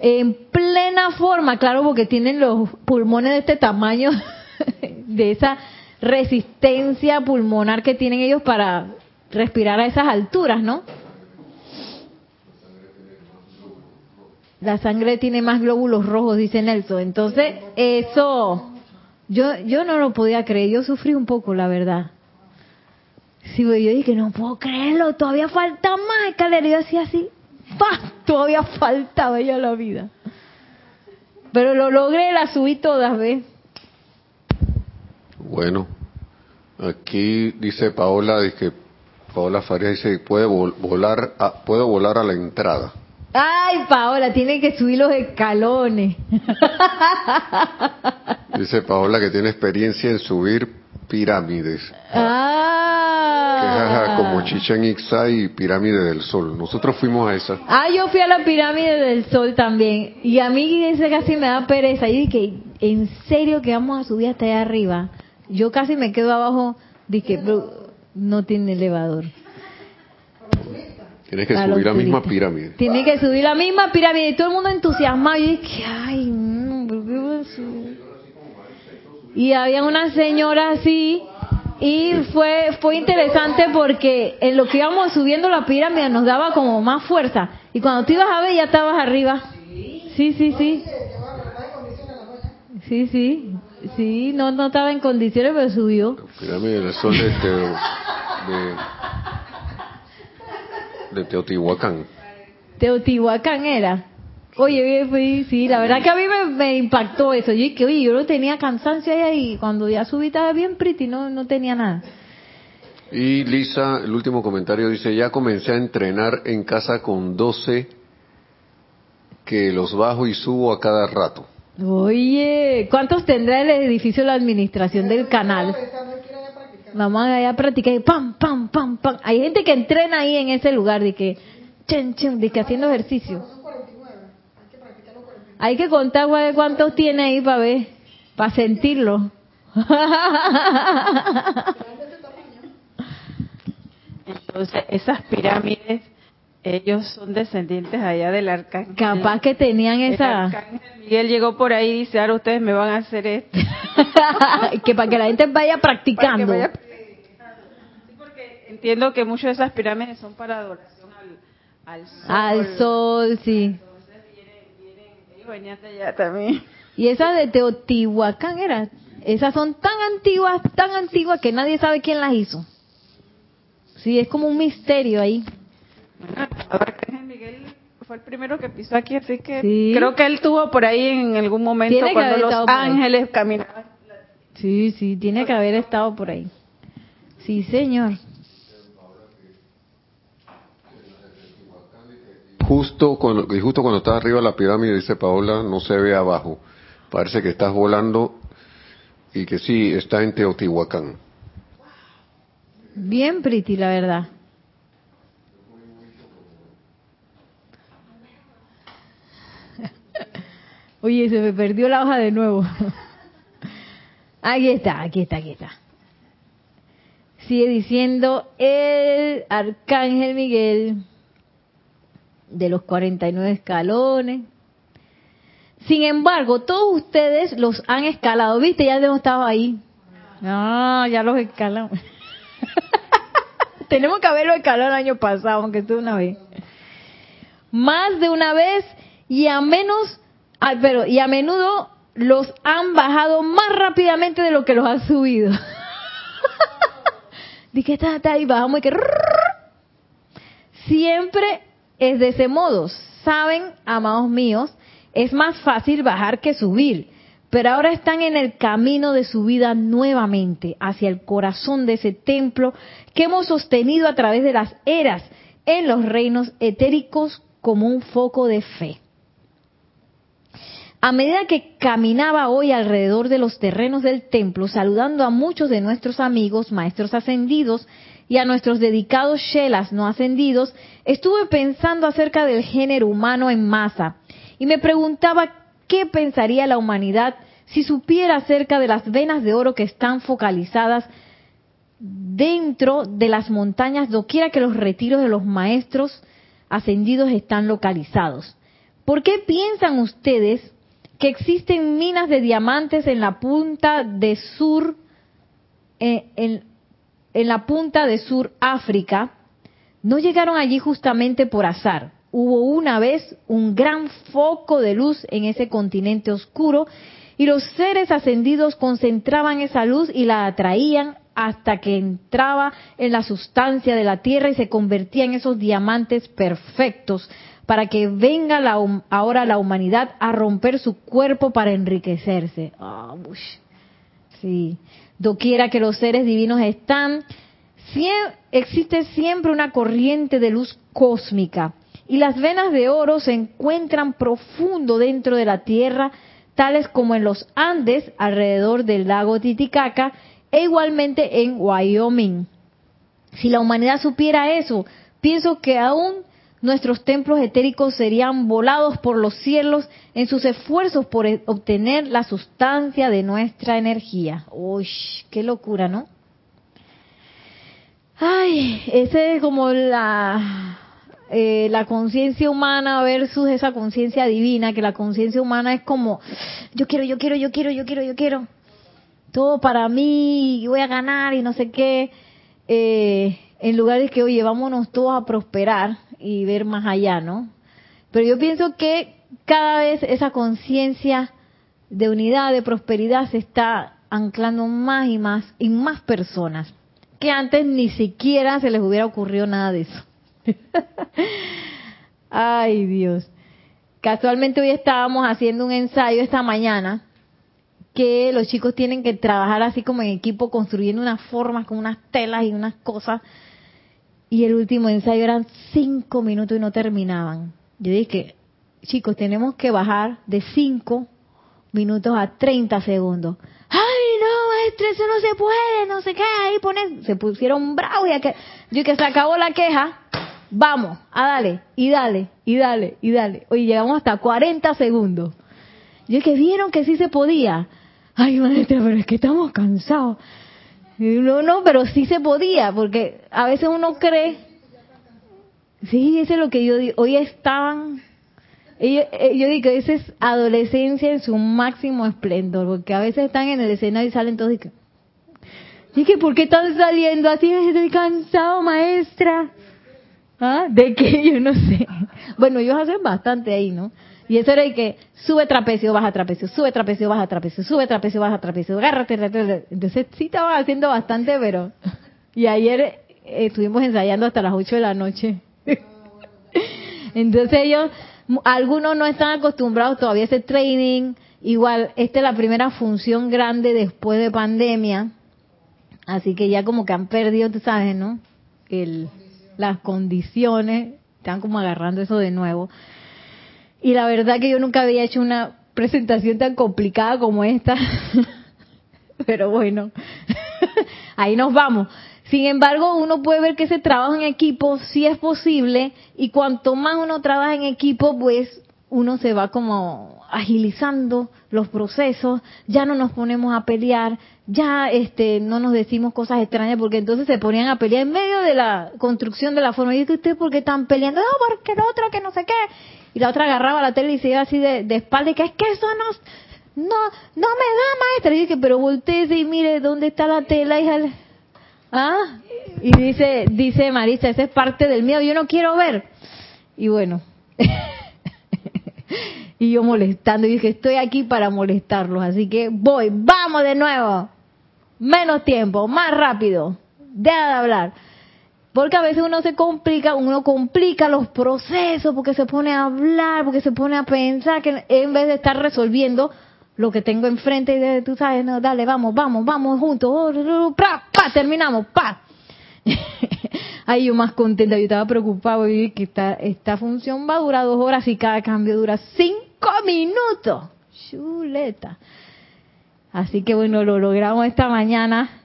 en plena forma, claro, porque tienen los pulmones de este tamaño, <laughs> de esa resistencia pulmonar que tienen ellos para respirar a esas alturas, ¿no? La sangre tiene más glóbulos rojos, dice Nelson. Entonces, eso yo, yo no lo podía creer, yo sufrí un poco, la verdad. Sí, yo dije, no puedo creerlo, todavía falta más escalera. Yo decía así, Todavía faltaba ya la vida. Pero lo logré, la subí todas, ¿ves? Bueno, Aquí dice Paola, dice Paola Farías dice puede vol- volar, a, puedo volar a la entrada. Ay, Paola, tiene que subir los escalones. <laughs> Dice Paola que tiene experiencia en subir pirámides, ah. como Chichen Itza y Pirámide del Sol. Nosotros fuimos a esa. Ah, yo fui a la pirámide del sol también. Y a mí ese casi me da pereza. Y dije, ¿en serio que vamos a subir hasta allá arriba? Yo casi me quedo abajo. Dije, no tiene elevador. Tienes que subir la misma pirámide. Tiene que subir la misma pirámide. Y todo el mundo entusiasmado. Y dije, ay. Y había una señora así. Y fue fue interesante porque en lo que íbamos subiendo la pirámide nos daba como más fuerza. Y cuando tú ibas a ver ya estabas arriba. Sí, sí, sí. Sí, sí. Sí, no, no estaba en condiciones, pero subió. Pirámide del Sol Teo- de, de Teotihuacán. Teotihuacán era. Oye, sí, la verdad que a mí me, me impactó eso. Yo dije, oye, yo no tenía cansancio ahí y cuando ya subí estaba bien pretty, no, no tenía nada. Y Lisa, el último comentario dice, ya comencé a entrenar en casa con 12 que los bajo y subo a cada rato. Oye, ¿cuántos tendrá el edificio de la administración del canal? Vamos allá a practicar, y pam, pam, pam, pam. Hay gente que entrena ahí en ese lugar, de que, chen, chen, de que haciendo ejercicio. Hay que contar cuántos tiene ahí para ver, para sentirlo. <laughs> Entonces, esas pirámides, ellos son descendientes allá del arcángel. Capaz que tenían El esa, arcángel Miguel llegó por ahí y dice, ahora ustedes me van a hacer esto. <laughs> que para que la gente vaya practicando. vaya- Sí, porque entiendo que muchas de esas pirámides son para adoración al, al sol. Al sol, sí. Entonces vienen, vienen, ellos venían de allá también. Y esas de Teotihuacán eran, esas son tan antiguas, tan antiguas que nadie sabe quién las hizo. Sí, es como un misterio ahí. Miguel fue el primero que pisó aquí, así que Sí. creo que él tuvo por ahí en algún momento cuando los ángeles caminaban. Sí, sí, tiene que haber estado por ahí. Sí, señor. Justo cuando, y justo cuando estás arriba de la pirámide, dice Paola, no se ve abajo. Parece que estás volando y que sí, está en Teotihuacán. Bien pretty, la verdad. Oye, se me perdió la hoja de nuevo. <laughs> Aquí está, aquí está, aquí está. Sigue diciendo el arcángel Miguel de los 49 escalones. Sin embargo, todos ustedes los han escalado, ¿viste? Ya hemos estado ahí. Ah, ya los escalamos. <laughs> Tenemos que haberlo escalado el año pasado, aunque sea una vez. Más de una vez y a menos, ah, pero y a menudo los han bajado más rápidamente de lo que los han subido. <laughs> Dije, está, está, y bajamos y que <laughs> siempre es de ese modo. Saben, amados míos, es más fácil bajar que subir, pero ahora están en el camino de su vida nuevamente hacia el corazón de ese templo que hemos sostenido a través de las eras en los reinos etéricos como un foco de fe. A medida que caminaba hoy alrededor de los terrenos del templo, saludando a muchos de nuestros amigos, maestros ascendidos, y a nuestros dedicados shelas no ascendidos, estuve pensando acerca del género humano en masa y me preguntaba qué pensaría la humanidad si supiera acerca de las venas de oro que están focalizadas dentro de las montañas doquiera que los retiros de los maestros ascendidos están localizados. ¿Por qué piensan ustedes que existen minas de diamantes en la punta de sur, eh, en, en la punta de Sur África? No llegaron allí justamente por azar. Hubo una vez un gran foco de luz en ese continente oscuro y los seres ascendidos concentraban esa luz y la atraían hasta que entraba en la sustancia de la tierra y se convertía en esos diamantes perfectos para que venga la, ahora la humanidad a romper su cuerpo para enriquecerse. Ush. Sí. doquiera que los seres divinos están, existe siempre una corriente de luz cósmica y las venas de oro se encuentran profundo dentro de la tierra, tales como en los Andes alrededor del lago Titicaca e igualmente en Wyoming. Si la humanidad supiera eso, pienso que aún nuestros templos etéricos serían volados por los cielos en sus esfuerzos por e-, obtener la sustancia de nuestra energía. Uy, qué locura, ¿no? Ay, ese es como la eh, la conciencia humana versus esa conciencia divina, que la conciencia humana es como yo quiero, yo quiero, yo quiero, yo quiero, yo quiero, todo para mí, voy a ganar y no sé qué, eh, en lugar de que, oye, vámonos todos a prosperar y ver más allá, ¿no? Pero yo pienso que cada vez esa conciencia de unidad, de prosperidad se está anclando más y más en más personas, que antes ni siquiera se les hubiera ocurrido nada de eso. <laughs> Ay, Dios. Casualmente hoy estábamos haciendo un ensayo esta mañana que los chicos tienen que trabajar así como en equipo construyendo unas formas con unas telas y unas cosas. Y el último ensayo eran cinco minutos y no terminaban. Yo dije, chicos, tenemos que bajar de cinco minutos a treinta segundos. ¡Ay, no, maestra, eso no se puede! No sé qué, ahí ponen, se pusieron bravos y que, yo que se acabó la queja Vamos, a dale, y dale, y dale, y dale. Oye, llegamos hasta 40 segundos. Y es que vieron que sí se podía. Ay, maestra, pero es que estamos cansados. No, no, pero sí se podía, porque a veces uno cree. Sí, eso es lo que yo digo. Hoy estaban. Eh, yo, digo esa es adolescencia en su máximo esplendor, porque a veces están en el escenario y salen todos y que. ¿Y por qué están saliendo así? Estoy cansado, maestra. ¿Ah? ¿De qué? <laughs> Yo no sé. Bueno, ellos hacen bastante ahí, ¿no? Y eso era de que sube trapecio, baja trapecio, sube trapecio, baja trapecio, sube trapecio, baja trapecio, agárrate, Entonces sí estaban haciendo bastante, pero... <laughs> Y ayer eh, estuvimos ensayando hasta las 8 de la noche. <laughs> Entonces ellos, algunos no están acostumbrados todavía a ese training. Igual, esta es la primera función grande después de pandemia. Así que ya como que han perdido, tú sabes, ¿no? El, las condiciones, están como agarrando eso de nuevo. Y la verdad que yo nunca había hecho una presentación tan complicada como esta. <laughs> Pero bueno, <laughs> ahí nos vamos. Sin embargo, uno puede ver que ese trabajo en equipo sí es posible y cuanto más uno trabaja en equipo, pues uno se va como agilizando los procesos, ya no nos ponemos a pelear, ya este no nos decimos cosas extrañas porque entonces se ponían a pelear en medio de la construcción de la forma. Y ¿usted por qué están peleando? No, porque el otro que no sé qué. Y la otra agarraba la tele y se iba así de, espalda y que es que eso no, no, no me da maestra. Y dije, pero volteese y mire dónde está la tela, hija. ¿Ah? Y dice, dice Marisa, esa es parte del miedo, yo no quiero ver. Y bueno. <laughs> y yo molestando, y dije, estoy aquí para molestarlos, así que voy, vamos de nuevo, menos tiempo, más rápido, deja de hablar. Porque a veces uno se complica, uno complica los procesos porque se pone a hablar, porque se pone a pensar que en vez de estar resolviendo lo que tengo enfrente y de, tú sabes, no, dale, vamos, vamos, vamos juntos, oh, pa, pa, terminamos, pa. <laughs> Ay, yo más contenta, yo estaba preocupado y que esta, esta función va a durar dos horas y cada cambio dura cinco minutos. Chuleta. Así que bueno, lo logramos esta mañana.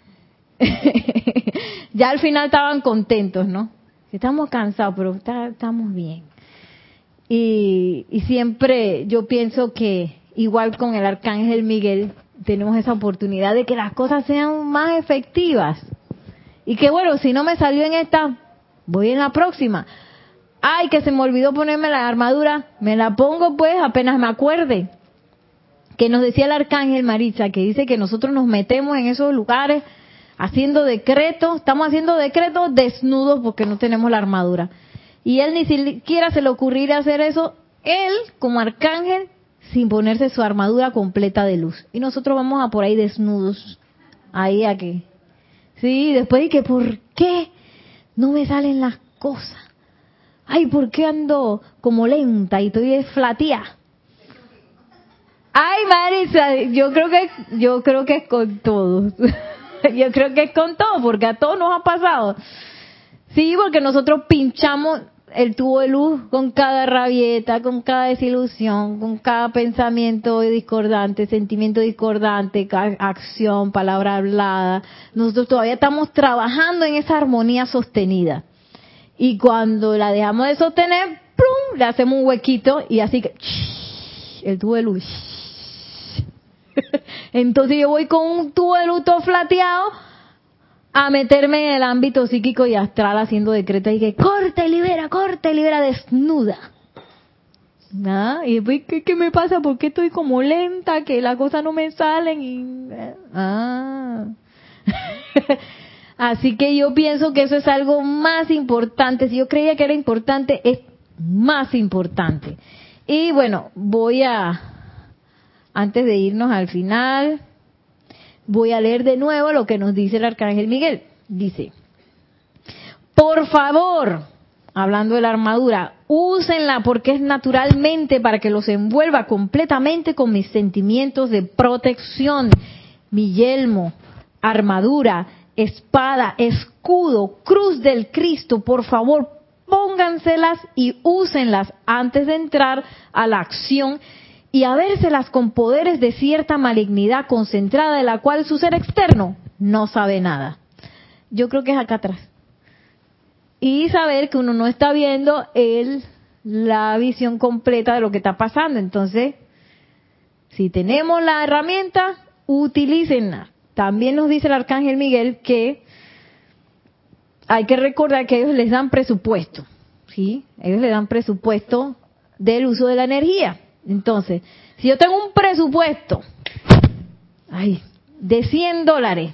<laughs> ya al final estaban contentos, ¿no? Estamos cansados, pero estamos bien. Y, y siempre yo pienso que igual con el arcángel Miguel tenemos esa oportunidad de que las cosas sean más efectivas y que bueno, si no me salió en esta, voy en la próxima. Ay, que se me olvidó ponerme la armadura, me la pongo pues apenas me acuerde. Que nos decía el arcángel Maritza, que dice que nosotros nos metemos en esos lugares haciendo decretos, estamos haciendo decretos desnudos porque no tenemos la armadura. Y él ni siquiera se le ocurriría hacer eso, él como arcángel, sin ponerse su armadura completa de luz. Y nosotros vamos a por ahí desnudos, ahí a que Sí, después dije, ¿por qué no me salen las cosas? Ay, ¿por qué ando como lenta y estoy flatía? Ay, Marisa, yo creo que yo creo que es con todos. <laughs> <laughs> Yo creo que es con todo, porque a todos nos ha pasado. Sí, porque nosotros pinchamos el tubo de luz con cada rabieta, con cada desilusión, con cada pensamiento discordante, sentimiento discordante, acción, palabra hablada. Nosotros todavía estamos trabajando en esa armonía sostenida. Y cuando la dejamos de sostener, ¡plum! le hacemos un huequito y así que el tubo de luz. <laughs> Entonces yo voy con un tubo de luz todo flateado a meterme en el ámbito psíquico y astral haciendo decretos y que corta y libera, corta y libera desnuda. ¿Ah? Y después, ¿qué, me pasa? ¿Por qué estoy como lenta? Que las cosas no me salen y... Ah. <laughs> Así que yo pienso que eso es algo más importante. Si yo creía que era importante, es más importante. Y bueno, voy a, antes de irnos al final, Voy a leer de nuevo lo que nos dice el arcángel Miguel. Dice, por favor, hablando de la armadura, úsenla porque es naturalmente para que los envuelva completamente con mis sentimientos de protección. Mi yelmo, armadura, espada, escudo, cruz del Cristo, por favor, pónganselas y úsenlas antes de entrar a la acción y a vérselas con poderes de cierta malignidad concentrada de la cual su ser externo no sabe nada. Yo creo que es acá atrás. Y saber que uno no está viendo el, la visión completa de lo que está pasando. Entonces, si tenemos la herramienta, utilícenla. También nos dice el arcángel Miguel que hay que recordar que ellos les dan presupuesto. ¿sí? Ellos les dan presupuesto del uso de la energía. Entonces, si yo tengo un presupuesto ay, de 100 dólares,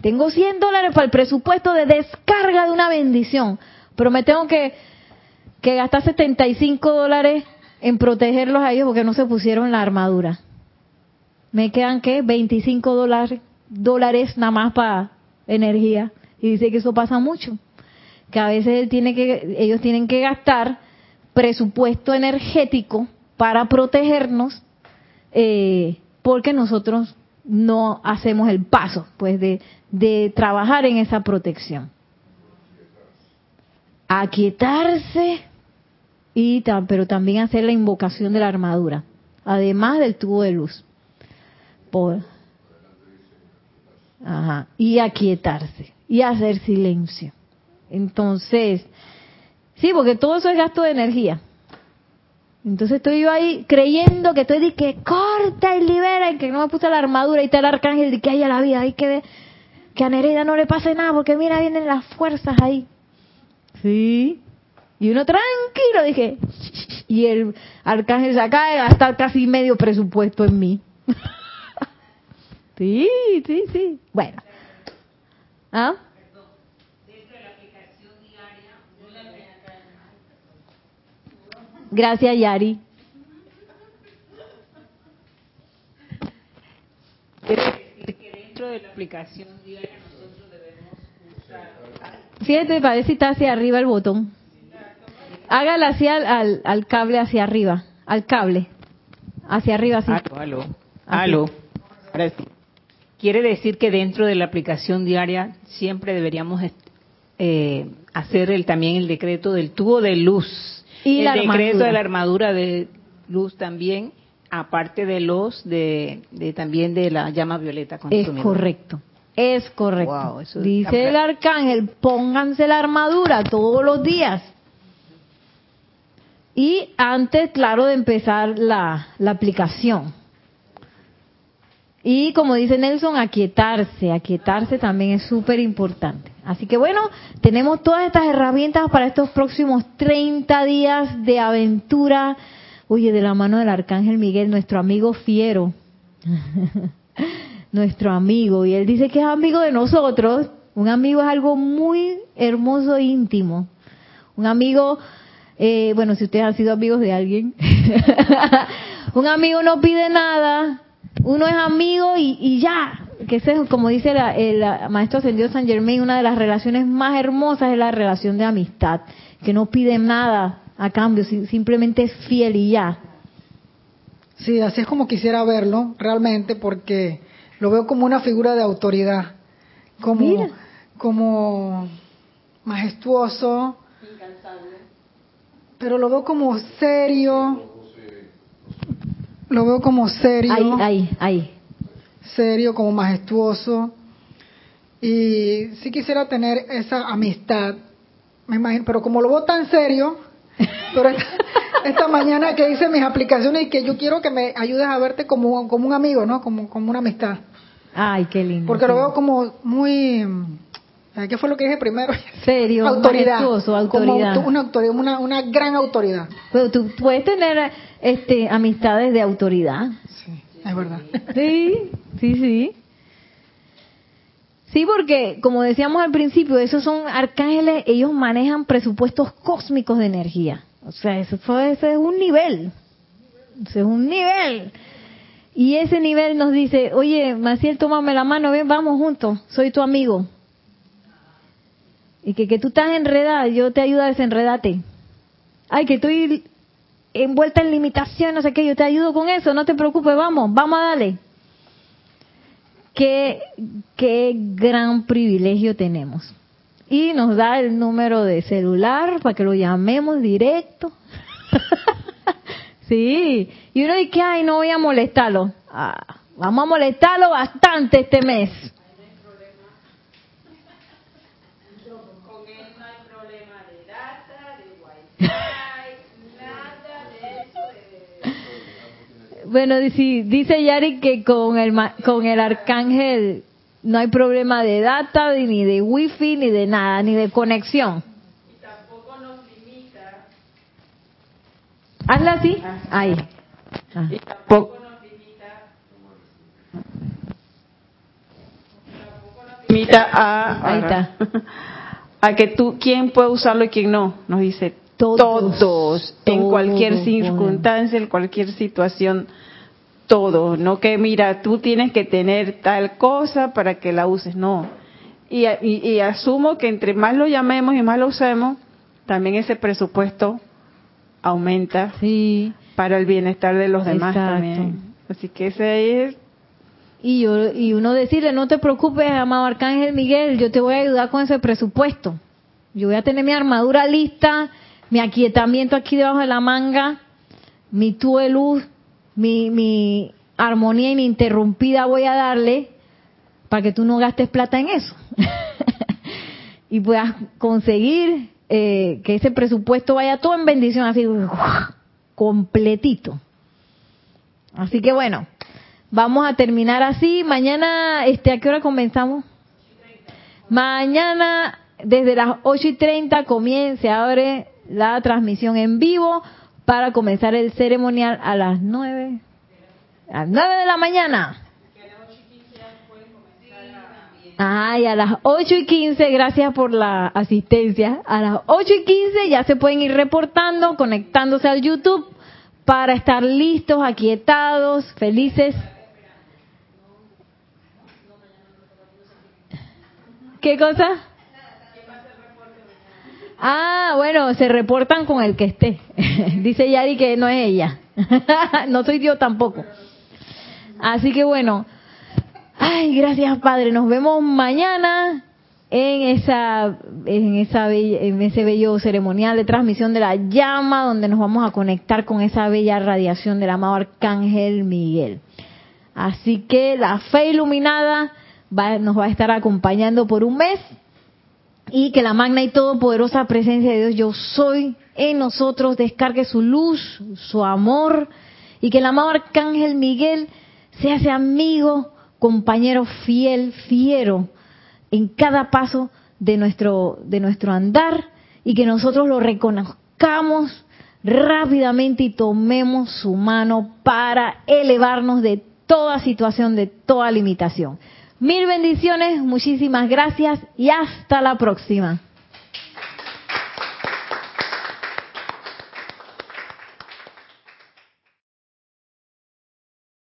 tengo 100 dólares para el presupuesto de descarga de una bendición, pero me tengo que, que gastar 75 dólares en protegerlos a ellos porque no se pusieron la armadura. Me quedan, ¿qué? 25 dólares, dólares nada más para energía. Y dice que eso pasa mucho. Que a veces tiene que, ellos tienen que gastar presupuesto energético para protegernos eh, porque nosotros no hacemos el paso pues de, de trabajar en esa protección. Aquietarse y pero también hacer la invocación de la armadura además del tubo de luz. Por, ajá, y aquietarse y hacer silencio. Entonces Sí, porque todo eso es gasto de energía. Entonces estoy yo ahí creyendo que estoy de que corta y libera y que no me puse la armadura y está el arcángel de que haya la vida, ahí que, que a Nereida no le pase nada porque mira, vienen las fuerzas ahí. Sí. Y uno tranquilo, dije, <laughs> y el arcángel se acaba de gastar casi medio presupuesto en mí. <laughs> sí, sí, sí. Bueno. ¿Ah? Gracias, Yari. dentro de la aplicación diaria nosotros debemos usar... Fíjate, parece que está hacia arriba el botón. Hágala hacia al, al, cable hacia arriba, al cable. Hacia arriba, así. Aló, aló. aló. Quiere decir que dentro de la aplicación diaria siempre deberíamos eh, hacer el, también el decreto del tubo de luz y el decreto de la armadura de luz también, aparte de los de, también de la llama violeta Es correcto. Es correcto. Dice el arcángel, pónganse la armadura todos los días. Y antes, claro, de empezar la, la aplicación. Y como dice Nelson, aquietarse, aquietarse también es súper importante. Así que bueno, tenemos todas estas herramientas para estos próximos 30 días de aventura. Oye, de la mano del Arcángel Miguel, nuestro amigo fiero. <laughs> nuestro amigo. Y él dice que es amigo de nosotros. Un amigo es algo muy hermoso e íntimo. Un amigo, eh, bueno, si ustedes han sido amigos de alguien, <laughs> un amigo no pide nada, uno es amigo y, ya, que es como dice el maestro ascendido San Germain, una de las relaciones más hermosas es la relación de amistad, que no pide nada a cambio, simplemente es fiel y ya. Sí, así es como quisiera verlo, realmente, porque lo veo como una figura de autoridad, como, Mira. como majestuoso, pero lo veo como serio, lo veo como serio, Ahí, ahí, ahí. Serio, como majestuoso, y sí quisiera tener esa amistad, me imagino, pero como lo veo tan serio, <laughs> pero esta, esta mañana que hice mis aplicaciones y que yo quiero que me ayudes a verte como, como un amigo, ¿no? Como, como una amistad. Ay, qué lindo. Porque lo veo como muy... ¿Qué fue lo que dije primero? Serio, autoridad. majestuoso, Como autoridad. auto- una autoridad, una, una gran autoridad. Pero tú puedes tener este amistades de autoridad. Sí, es verdad. <laughs> Sí, sí, sí. Sí, porque como decíamos al principio, esos son arcángeles, ellos manejan presupuestos cósmicos de energía. O sea, eso, es un nivel. Eso es un nivel. Y ese nivel nos dice, oye, Maciel, tómame la mano, ven, vamos juntos, soy tu amigo. Y que, que tú estás enredada, yo te ayudo a desenredarte. Ay, que estoy envuelta en limitación, no sé qué, yo te ayudo con eso, no te preocupes, vamos, vamos a darle. Qué, qué gran privilegio tenemos. Y nos da el número de celular para que lo llamemos directo. <laughs> sí, y uno dice, ay, no voy a molestarlo. Ah, vamos a molestarlo bastante este mes. <laughs> Bueno, dice, dice Yari que con el, con el arcángel no hay problema de data, ni de wifi, ni de nada, ni de conexión. Y tampoco nos limita. Hazla así. Ahí. Ah. Y tampoco limita a, Ahí está. <laughs> a que tú, quién puede usarlo y quién no. Nos dice Todos. todos, en cualquier circunstancia, en cualquier situación, todo. No que, mira, tú tienes que tener tal cosa para que la uses, no. Y, y- y asumo que entre más lo llamemos y más lo usemos, también ese presupuesto aumenta Sí. para el bienestar de los demás Exacto. también. Así que ese es Y yo y uno decirle, no te preocupes, amado Arcángel Miguel, yo te voy a ayudar con ese presupuesto. Yo voy a tener mi armadura lista, mi aquietamiento aquí debajo de la manga, mi tubo de luz, mi, mi armonía ininterrumpida voy a darle para que tú no gastes plata en eso. <laughs> y puedas conseguir eh, que ese presupuesto vaya todo en bendición, así completito. Así que bueno, vamos a terminar así. Mañana, este, ¿a qué hora comenzamos? Mañana, desde las 8 y 30, comienza, abre la transmisión en vivo para comenzar el ceremonial a las 9. A las 9 de la mañana. Ay, a las 8 y 15, gracias por la asistencia. A las 8 y 15 ya se pueden ir reportando, conectándose al YouTube para estar listos, aquietados, felices. ¿Qué cosa? Ah, bueno, se reportan con el que esté. <laughs> Dice Yari que no es ella. <laughs> no soy yo tampoco. Así que bueno, ay, gracias Padre, nos vemos mañana en esa en esa bella- en ese bello ceremonial de transmisión de la llama donde nos vamos a conectar con esa bella radiación del amado arcángel Miguel. Así que la fe iluminada va- nos va a estar acompañando por un mes y que la magna y todopoderosa presencia de Dios yo soy en nosotros descargue su luz, su amor y que el amado arcángel Miguel sea ese amigo, compañero fiel, fiero en cada paso de nuestro de nuestro andar y que nosotros lo reconozcamos rápidamente y tomemos su mano para elevarnos de toda situación, de toda limitación. Mil bendiciones, muchísimas gracias y hasta la próxima.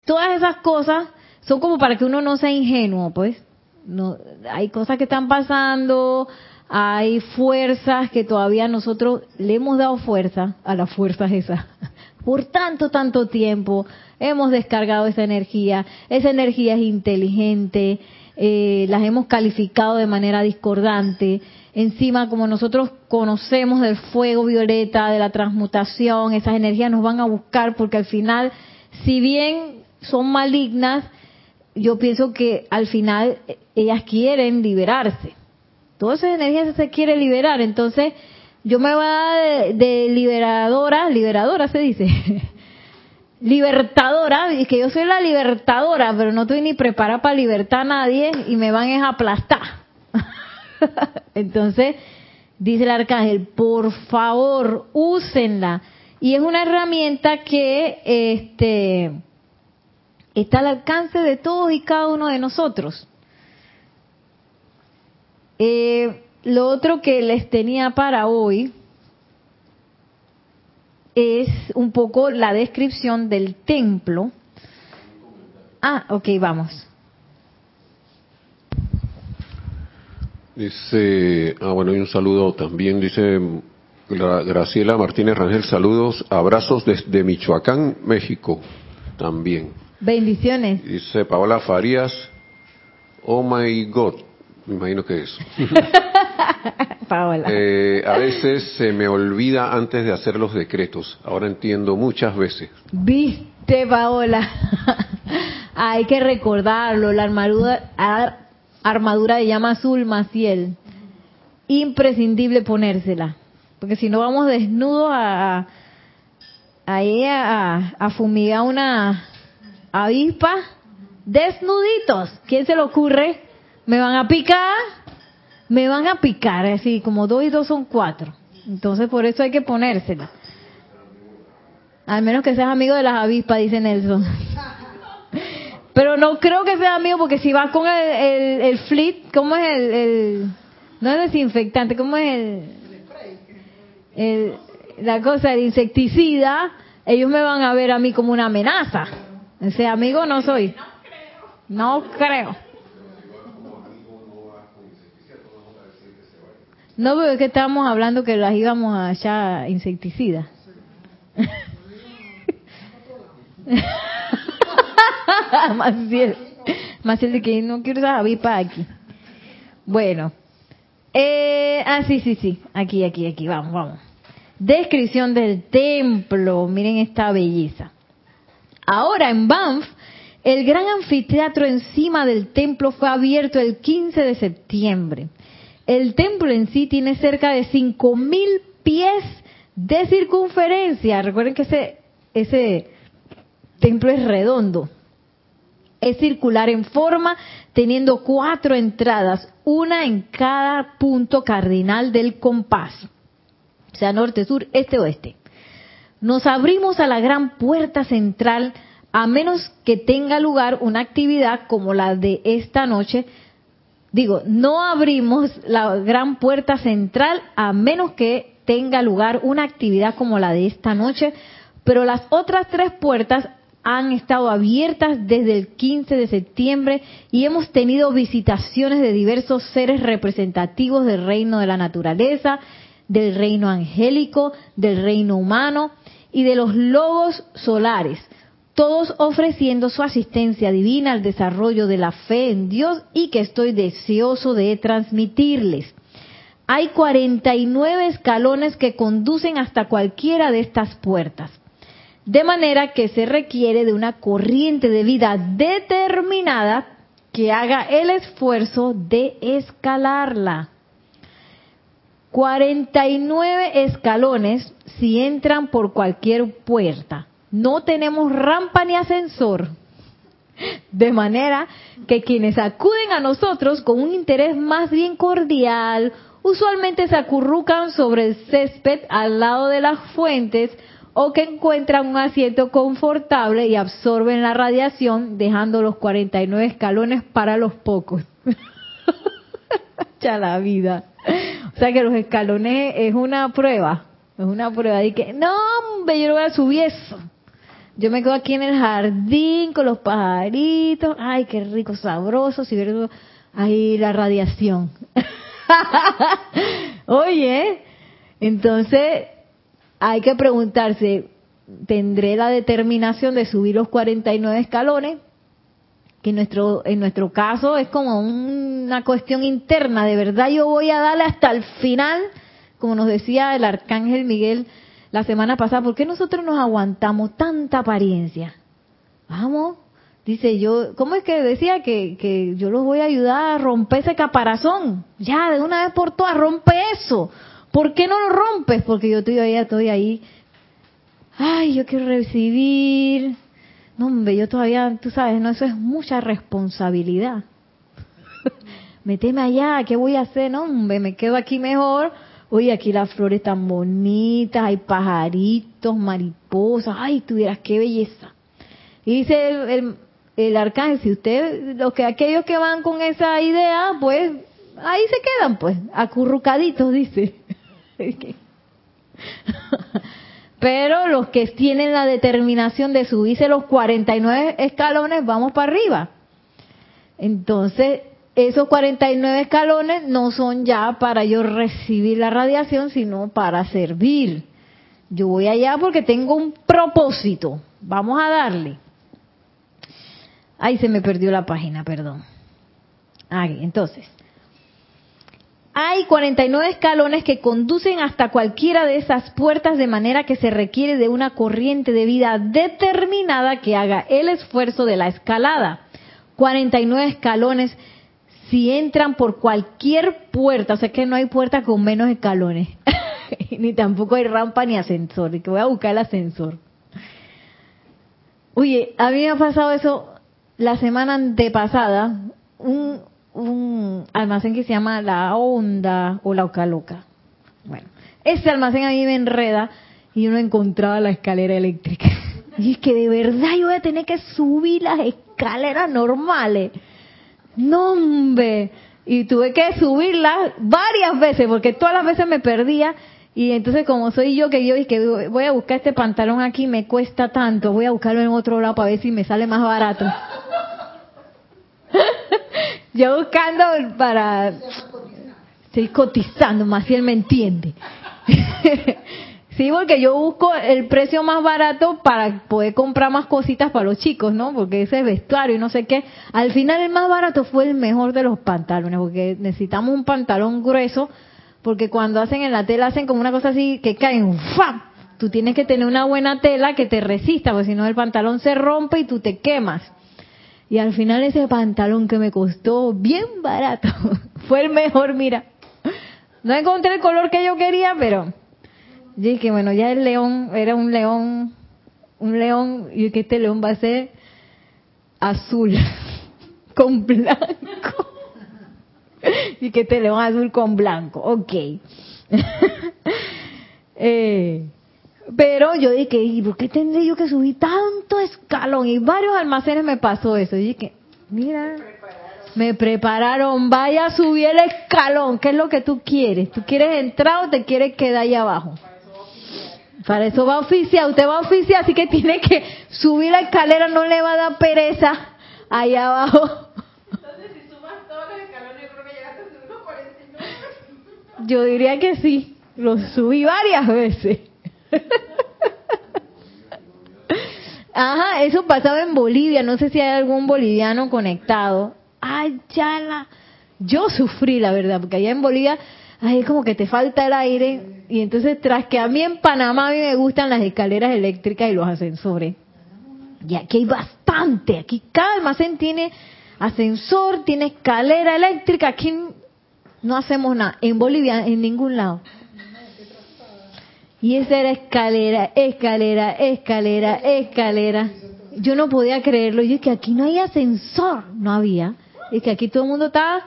Todas esas cosas son como para que uno no sea ingenuo, pues. No, hay cosas que están pasando, hay fuerzas que todavía nosotros le hemos dado fuerza a las fuerzas esas. Por tanto, tanto tiempo hemos descargado esa energía. Esa energía es inteligente, eh, las hemos calificado de manera discordante. Encima, como nosotros conocemos del fuego violeta, de la transmutación, esas energías nos van a buscar porque al final, si bien son malignas, yo pienso que al final eh, ellas quieren liberarse. Todas esas energías se quiere liberar, entonces yo me voy a de, liberadora, liberadora se dice, <laughs> libertadora, y que yo soy la libertadora, pero no estoy ni preparada para libertar a nadie y me van a aplastar. <laughs> Entonces, dice el arcángel, por favor, úsenla. Y es una herramienta que este, está al alcance de todos y cada uno de nosotros. Eh, lo otro que les tenía para hoy es un poco la descripción del templo. Ah, ok, vamos. Dice, ah bueno, hay un saludo también, dice Graciela Martínez Rangel, saludos, abrazos desde Michoacán, México, también. Bendiciones. Dice Paola Farías, oh my God, me imagino que es. <laughs> Paola. Eh, a veces se me olvida antes de hacer los decretos, ahora entiendo muchas veces. Viste, Paola. <laughs> Hay que recordarlo, la armadura, armadura de llama azul Maciel. Imprescindible ponérsela. Porque si no vamos desnudos a, a, a, fumigar una avispa. Desnuditos. ¿Quién se le ocurre? Me van a picar. Me van a picar. Así como dos y dos son cuatro. Entonces por eso hay que ponérsela. Al menos que seas amigo de las avispas, dice Nelson. <laughs> Pero no creo que sea amigo porque si vas con el, el, fleet, ¿cómo es el, No es desinfectante, ¿cómo es el, La cosa, el insecticida, ellos me van a ver a mí como una amenaza. Ese amigo no soy. No creo. No, pero que estábamos hablando que las íbamos a echar insecticida. <laughs> Maciel, Maciel de que no quiero avispa aquí. Bueno, eh, ah, sí, sí, sí, aquí, aquí, aquí, vamos, vamos. Descripción del templo, miren esta belleza. Ahora en Banff, el gran anfiteatro encima del templo fue abierto el 15 de septiembre. El templo en sí tiene cerca de 5.000 pies de circunferencia. Recuerden que ese, ese templo es redondo. Es circular en forma, teniendo cuatro entradas, una en cada punto cardinal del compás, o sea, norte, sur, este, oeste. Nos abrimos a la gran puerta central, a menos que tenga lugar una actividad como la de esta noche. Digo, no abrimos la gran puerta central a menos que tenga lugar una actividad como la de esta noche, pero las otras tres puertas han estado abiertas desde el 15 de septiembre y hemos tenido visitaciones de diversos seres representativos del reino de la naturaleza, del reino angélico, del reino humano y de los lobos solares, todos ofreciendo su asistencia divina al desarrollo de la fe en Dios y que estoy deseoso de transmitirles. Hay 49 escalones que conducen hasta cualquiera de estas puertas. De manera que se requiere de una corriente de vida determinada que haga el esfuerzo de escalarla. 49 escalones si entran por cualquier puerta. No tenemos rampa ni ascensor. De manera que quienes acuden a nosotros con un interés más bien cordial, usualmente se acurrucan sobre el césped al lado de las fuentes o que encuentran un asiento confortable y absorben la radiación dejando los 49 escalones para los pocos. <laughs> ya la vida. O sea que los escalones es una prueba, es una prueba de que, no, hombre, yo no voy a subir eso. Yo me quedo aquí en el jardín con los pajaritos, ay, qué rico, sabroso, si vieron ahí la radiación. <laughs> Oye, entonces hay que preguntarse, ¿tendré la determinación de subir los 49 escalones? Que nuestro, en nuestro caso es como una cuestión interna, de verdad yo voy a darle hasta el final, como nos decía el arcángel Miguel la semana pasada, ¿por qué nosotros nos aguantamos tanta apariencia? Vamos, dice yo, ¿cómo es que decía que, que yo los voy a ayudar a romper ese caparazón? Ya, de una vez por todas, rompe eso. ¿Por qué no lo rompes? Porque yo todavía estoy ahí. Ay, yo quiero recibir. No, hombre, yo todavía, tú sabes, no, eso es mucha responsabilidad. <laughs> Meteme allá, ¿qué voy a hacer? No, hombre, me quedo aquí mejor. Oye, aquí las flores tan bonitas, hay pajaritos, mariposas. Ay, tuvieras qué belleza. Y dice el, el, el arcángel, si usted, los que aquellos que van con esa idea, pues ahí se quedan, pues, acurrucaditos, dice. <laughs> Pero los que tienen la determinación de subirse los 49 escalones, vamos para arriba. Entonces, esos 49 escalones no son ya para yo recibir la radiación, sino para servir. Yo voy allá porque tengo un propósito. Vamos a darle. Ay, se me perdió la página, perdón. Ahí, entonces, hay 49 escalones que conducen hasta cualquiera de esas puertas de manera que se requiere de una corriente de vida determinada que haga el esfuerzo de la escalada. 49 escalones si entran por cualquier puerta, o sea que no hay puerta con menos escalones, <laughs> ni tampoco hay rampa ni ascensor, y que voy a buscar el ascensor. Oye, a mí me ha pasado eso la semana antepasada, un, un almacén que se llama La Onda o La Ocaloca. Bueno, ese almacén a mí me enreda y yo no encontraba la escalera eléctrica. <laughs> Y es que de verdad yo voy a tener que subir las escaleras normales. No, hombre. Y tuve que subirlas varias veces porque todas las veces me perdía. Y entonces como soy yo que yo y que voy a buscar este pantalón aquí, me cuesta tanto, voy a buscarlo en otro lado para ver si me sale más barato. <laughs> yo buscando para... Estoy cotizando, más si él me entiende. <laughs> sí, porque yo busco el precio más barato para poder comprar más cositas para los chicos, ¿no? Porque ese vestuario y no sé qué. Al final el más barato fue el mejor de los pantalones, porque necesitamos un pantalón grueso, porque cuando hacen en la tela hacen como una cosa así que caen, ¡fam! Tú tienes que tener una buena tela que te resista, porque si no el pantalón se rompe y tú te quemas. Y al final ese pantalón que me costó bien barato <laughs> fue el mejor, mira. No encontré el color que yo quería, pero dije, bueno, ya el león era un león, un león, y que este león va a ser azul <laughs> con blanco. <laughs> y que este león azul con blanco, ok. <laughs> eh, pero yo dije, ¿y por qué tendré yo que subir tanto escalón? Y varios almacenes me pasó eso. Y dije, mira, me prepararon, vaya a subir el escalón. ¿Qué es lo que tú quieres? ¿Tú quieres entrar o te quieres quedar ahí abajo? Para eso va a oficiar, usted va a oficiar, así que <laughs> tiene que subir la escalera, no le va a dar pereza ahí abajo. Entonces, si sumas todos los escalones, yo creo que llegaste a subir los 49. Yo diría que sí, lo subí varias veces. <laughs> Ajá, eso pasaba en Bolivia, no sé si hay algún boliviano conectado. Ay, chala. Yo sufrí, la verdad, porque allá en Bolivia, ay, como que te falta el aire. Y entonces, tras que a mí en Panamá a mí me gustan las escaleras eléctricas y los ascensores. Y aquí hay bastante. Aquí cada almacén tiene ascensor, tiene escalera eléctrica. Aquí no hacemos nada. En Bolivia, en ningún lado. Y esa era escalera, escalera, escalera, escalera. Yo no podía creerlo. Yo es que aquí no hay ascensor. No había. Es que aquí todo el mundo está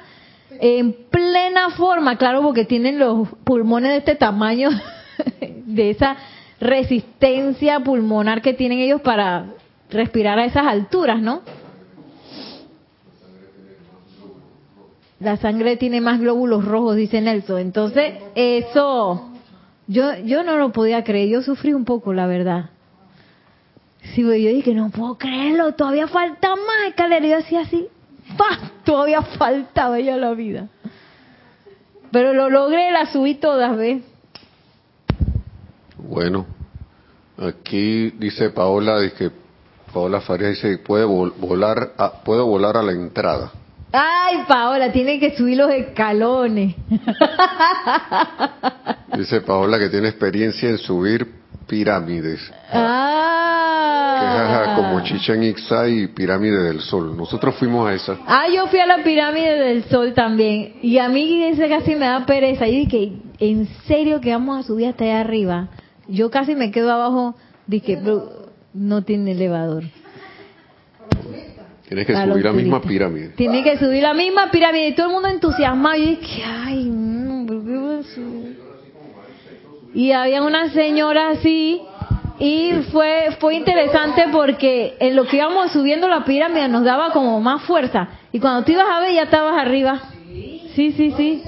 en plena forma, claro, porque tienen los pulmones de este tamaño, <laughs> de esa resistencia pulmonar que tienen ellos para respirar a esas alturas, ¿no? La sangre tiene más glóbulos rojos, dice Nelson. Entonces, eso, yo, yo no lo podía creer, yo sufrí un poco, la verdad. Sí, yo dije, no puedo creerlo, todavía falta más escalera. Yo así, ¡pah! Todavía faltaba ya la vida. Pero lo logré, la subí todas, ¿ves? Bueno, aquí dice Paola, dice Paola Farías dice puede vol- volar, a, puedo volar a la entrada. Ay, Paola, tiene que subir los escalones. <laughs> Dice Paola que tiene experiencia en subir pirámides, ah. Ajá, como Chichen Itza y Pirámide del Sol. Nosotros fuimos a esa. Ah, yo fui a la pirámide del sol también. Y a mí ese casi me da pereza. Y dije, ¿en serio que vamos a subir hasta allá arriba? Yo casi me quedo abajo. Dije, "Pero no tiene elevador. Tienes que subir la misma pirámide. Tiene que subir la misma pirámide. Y todo el mundo entusiasmado. Y dije, ay, no, ¿por qué voy a subir? Y había una señora así. Y fue, fue interesante porque en lo que íbamos subiendo la pirámide nos daba como más fuerza. Y cuando te ibas a ver ya estabas arriba. Sí, sí, sí.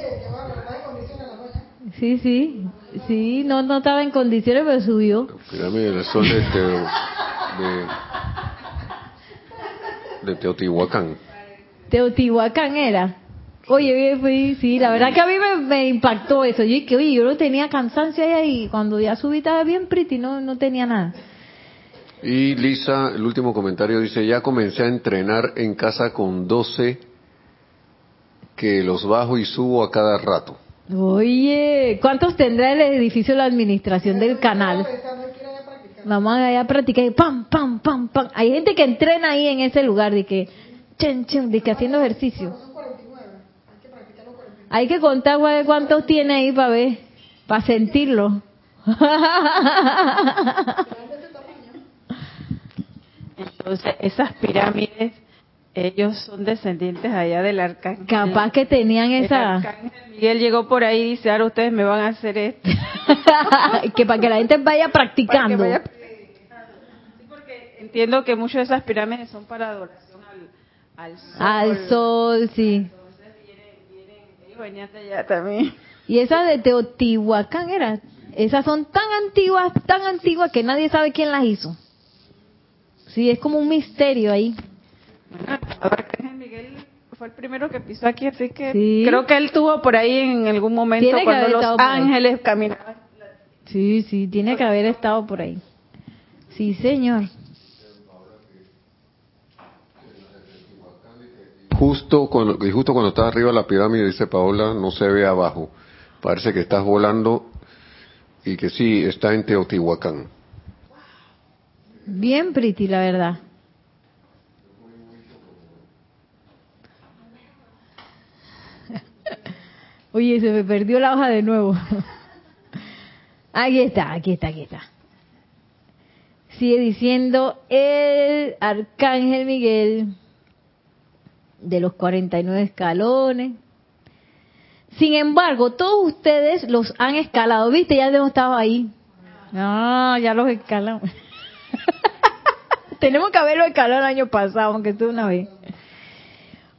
Sí, sí. Sí, no, no estaba en condiciones, pero subió. Pirámide del Sol de, de Teotihuacán. Teotihuacán era. Oye, fui- sí, la verdad que a mí me, me impactó eso. Yo dije, oye, yo no tenía cansancio ahí y cuando ya subí estaba bien pretty, no, no tenía nada. Y Lisa, el último comentario dice, ya comencé a entrenar en casa con 12 que los bajo y subo a cada rato. Oye, ¿cuántos tendrá el edificio de la administración del canal? Vamos allá a practicar, y pam, pam, pam, pam. Hay gente que entrena ahí en ese lugar, de que, chen, chen, de que haciendo ejercicio. Hay que contar cuántos tiene ahí para ver, para sentirlo. Entonces, esas pirámides, ellos son descendientes allá del arcángel. Capaz que tenían El esa, arcángel Miguel llegó por ahí y dice, ahora ustedes me van a hacer esto. <laughs> que para que la gente vaya practicando. vaya- Sí, porque entiendo que muchas de esas pirámides son para adoración al, al sol. Al sol, sí. Allá también. Y esas de Teotihuacán eran, esas son tan antiguas, tan antiguas que nadie sabe quién las hizo. Sí, es como un misterio ahí. Arcángel Miguel fue el primero que pisó aquí, así que Sí. creo que él tuvo por ahí en algún momento Tiene cuando los ángeles caminaban. Sí, sí, tiene que haber estado por ahí. Sí, señor. Justo cuando, y justo cuando estás arriba de la pirámide, dice Paola, no se ve abajo. Parece que estás volando y que sí, está en Teotihuacán. Bien pretty, la verdad. <laughs> Oye, se me perdió la hoja de nuevo. <laughs> Aquí está, aquí está, aquí está. Sigue diciendo el arcángel Miguel de los 49 escalones. Sin embargo, todos ustedes los han escalado, ¿viste? Ya hemos estado ahí. Ah, ya los escalamos. <laughs> Tenemos que haberlo escalado el año pasado, aunque sea una vez.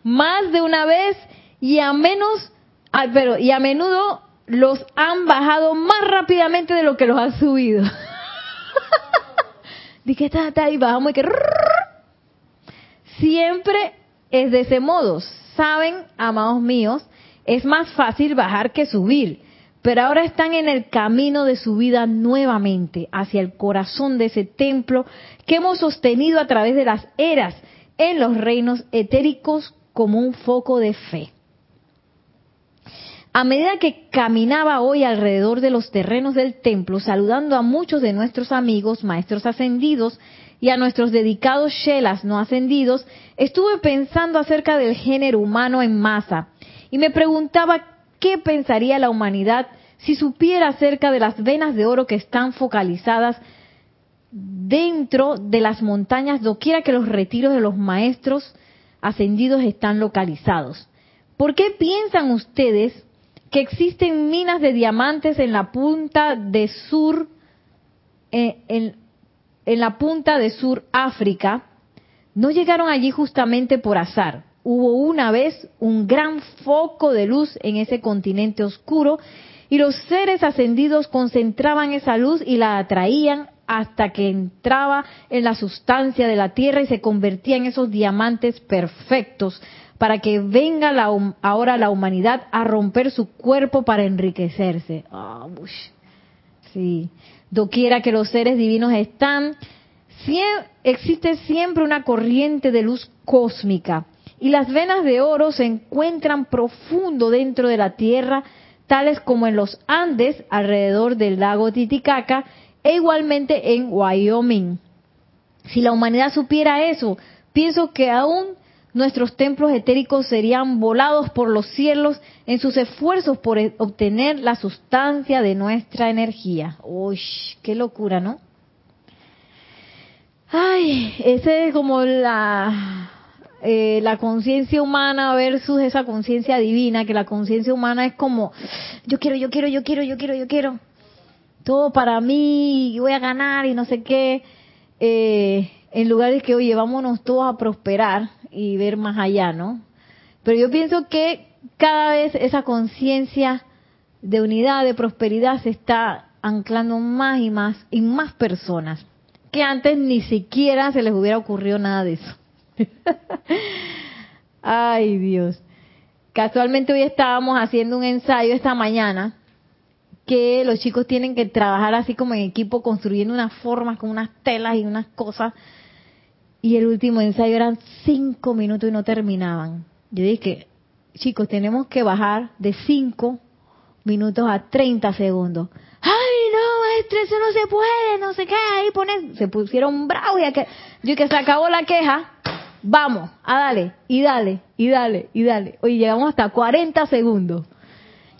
Más de una vez y a menos, ay, pero y a menudo los han bajado más rápidamente de lo que los han subido. <laughs> Dije, está, está ahí, bajamos y que siempre es de ese modo. Saben, amados míos, es más fácil bajar que subir, pero ahora están en el camino de su vida nuevamente hacia el corazón de ese templo que hemos sostenido a través de las eras en los reinos etéricos como un foco de fe. A medida que caminaba hoy alrededor de los terrenos del templo, saludando a muchos de nuestros amigos, maestros ascendidos, y a nuestros dedicados shelas no ascendidos, estuve pensando acerca del género humano en masa y me preguntaba qué pensaría la humanidad si supiera acerca de las venas de oro que están focalizadas dentro de las montañas doquiera que los retiros de los maestros ascendidos están localizados. ¿Por qué piensan ustedes que existen minas de diamantes en la punta de sur, eh, en, en la punta de Sur África? No llegaron allí justamente por azar. Hubo una vez un gran foco de luz en ese continente oscuro y los seres ascendidos concentraban esa luz y la atraían hasta que entraba en la sustancia de la tierra y se convertía en esos diamantes perfectos para que venga la, ahora la humanidad a romper su cuerpo para enriquecerse. Ush. Sí, doquiera que los seres divinos están, existe siempre una corriente de luz cósmica y las venas de oro se encuentran profundo dentro de la tierra, tales como en los Andes alrededor del lago Titicaca e igualmente en Wyoming. Si la humanidad supiera eso, pienso que aún nuestros templos etéricos serían volados por los cielos en sus esfuerzos por e- obtener la sustancia de nuestra energía. Uy, qué locura, ¿no? Ay, ese es como la eh, la conciencia humana versus esa conciencia divina, que la conciencia humana es como yo quiero, yo quiero, yo quiero, yo quiero, yo quiero, todo para mí, y voy a ganar y no sé qué, eh, en lugar de que, oye, vámonos todos a prosperar y ver más allá, ¿no? Pero yo pienso que cada vez esa conciencia de unidad, de prosperidad se está anclando más y más en más personas, que antes ni siquiera se les hubiera ocurrido nada de eso. <laughs> Ay, Dios. Casualmente hoy estábamos haciendo un ensayo esta mañana que los chicos tienen que trabajar así como en equipo construyendo unas formas con unas telas y unas cosas. Y el último ensayo eran cinco minutos y no terminaban. Yo dije, chicos, tenemos que bajar de cinco minutos a 30 segundos. Ay, no, maestra, eso no se puede, no sé qué, ahí ponen, se pusieron bravos y que, yo que se acabó la queja, vamos, a dale, y dale, y dale, y dale. Oye, llegamos hasta 40 segundos.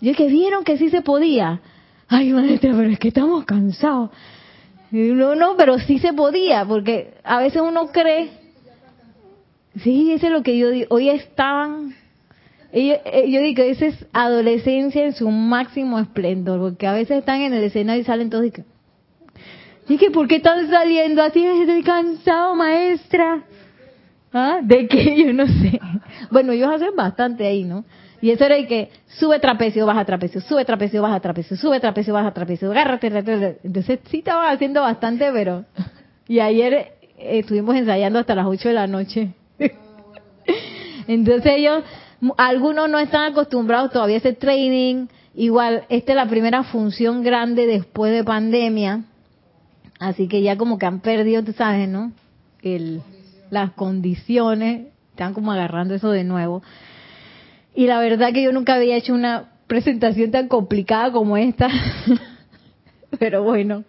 Yo que vieron que sí se podía. Ay, maestra, pero es que estamos cansados. No, no, pero sí se podía, porque a veces uno cree, sí, eso es lo que yo digo, hoy estaban, yo, eh, yo digo, esa es adolescencia en su máximo esplendor, porque a veces están en el escenario y salen todos y que, y ¿por qué están saliendo así? Estoy cansado, maestra. ¿Ah? ¿De qué? <laughs> Yo no sé. Bueno, ellos hacen bastante ahí, ¿no? Y eso era de que sube trapecio, baja trapecio, sube trapecio, baja trapecio, sube trapecio, baja trapecio, agárrate, agárrate. Entonces sí estaban haciendo bastante, pero... Y ayer eh, estuvimos ensayando hasta las 8 de la noche. <laughs> Entonces ellos, algunos no están acostumbrados todavía a ese training. Igual, esta es la primera función grande después de pandemia. Así que ya como que han perdido, tú sabes, ¿no? El, las condiciones, están como agarrando eso de nuevo. Y la verdad que yo nunca había hecho una presentación tan complicada como esta. <laughs> Pero bueno,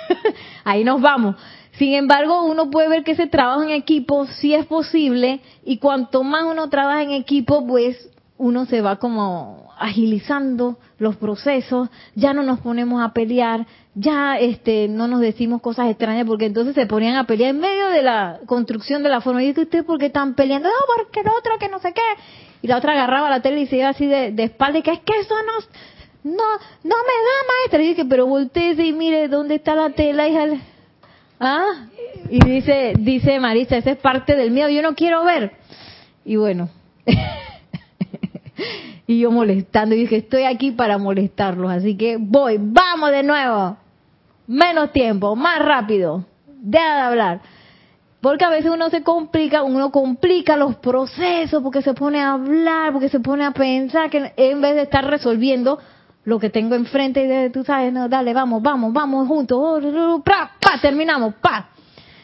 <laughs> ahí nos vamos. Sin embargo, uno puede ver que ese trabajo en equipo sí es posible y cuanto más uno trabaja en equipo, pues uno se va como agilizando los procesos, ya no nos ponemos a pelear, ya este no nos decimos cosas extrañas porque entonces se ponían a pelear en medio de la construcción de la forma. Y que ustedes por qué están peleando, no, porque el otro que no sé qué. Y la otra agarraba la tele y se iba así de, de espalda y que es que eso no, no, no me da maestra. Y dije, pero volteese y mire dónde está la tela, hija. ¿Ah? Y dice, dice Marisa, esa es parte del miedo, yo no quiero ver. Y bueno, <laughs> y yo molestando, y dije, estoy aquí para molestarlos, así que voy, vamos de nuevo. Menos tiempo, más rápido. Deja de hablar. Porque a veces uno se complica, uno complica los procesos, porque se pone a hablar, porque se pone a pensar, que en vez de estar resolviendo lo que tengo enfrente, y de, tú sabes, no, dale, vamos, vamos, vamos juntos, oh, pa, pa, terminamos, pa.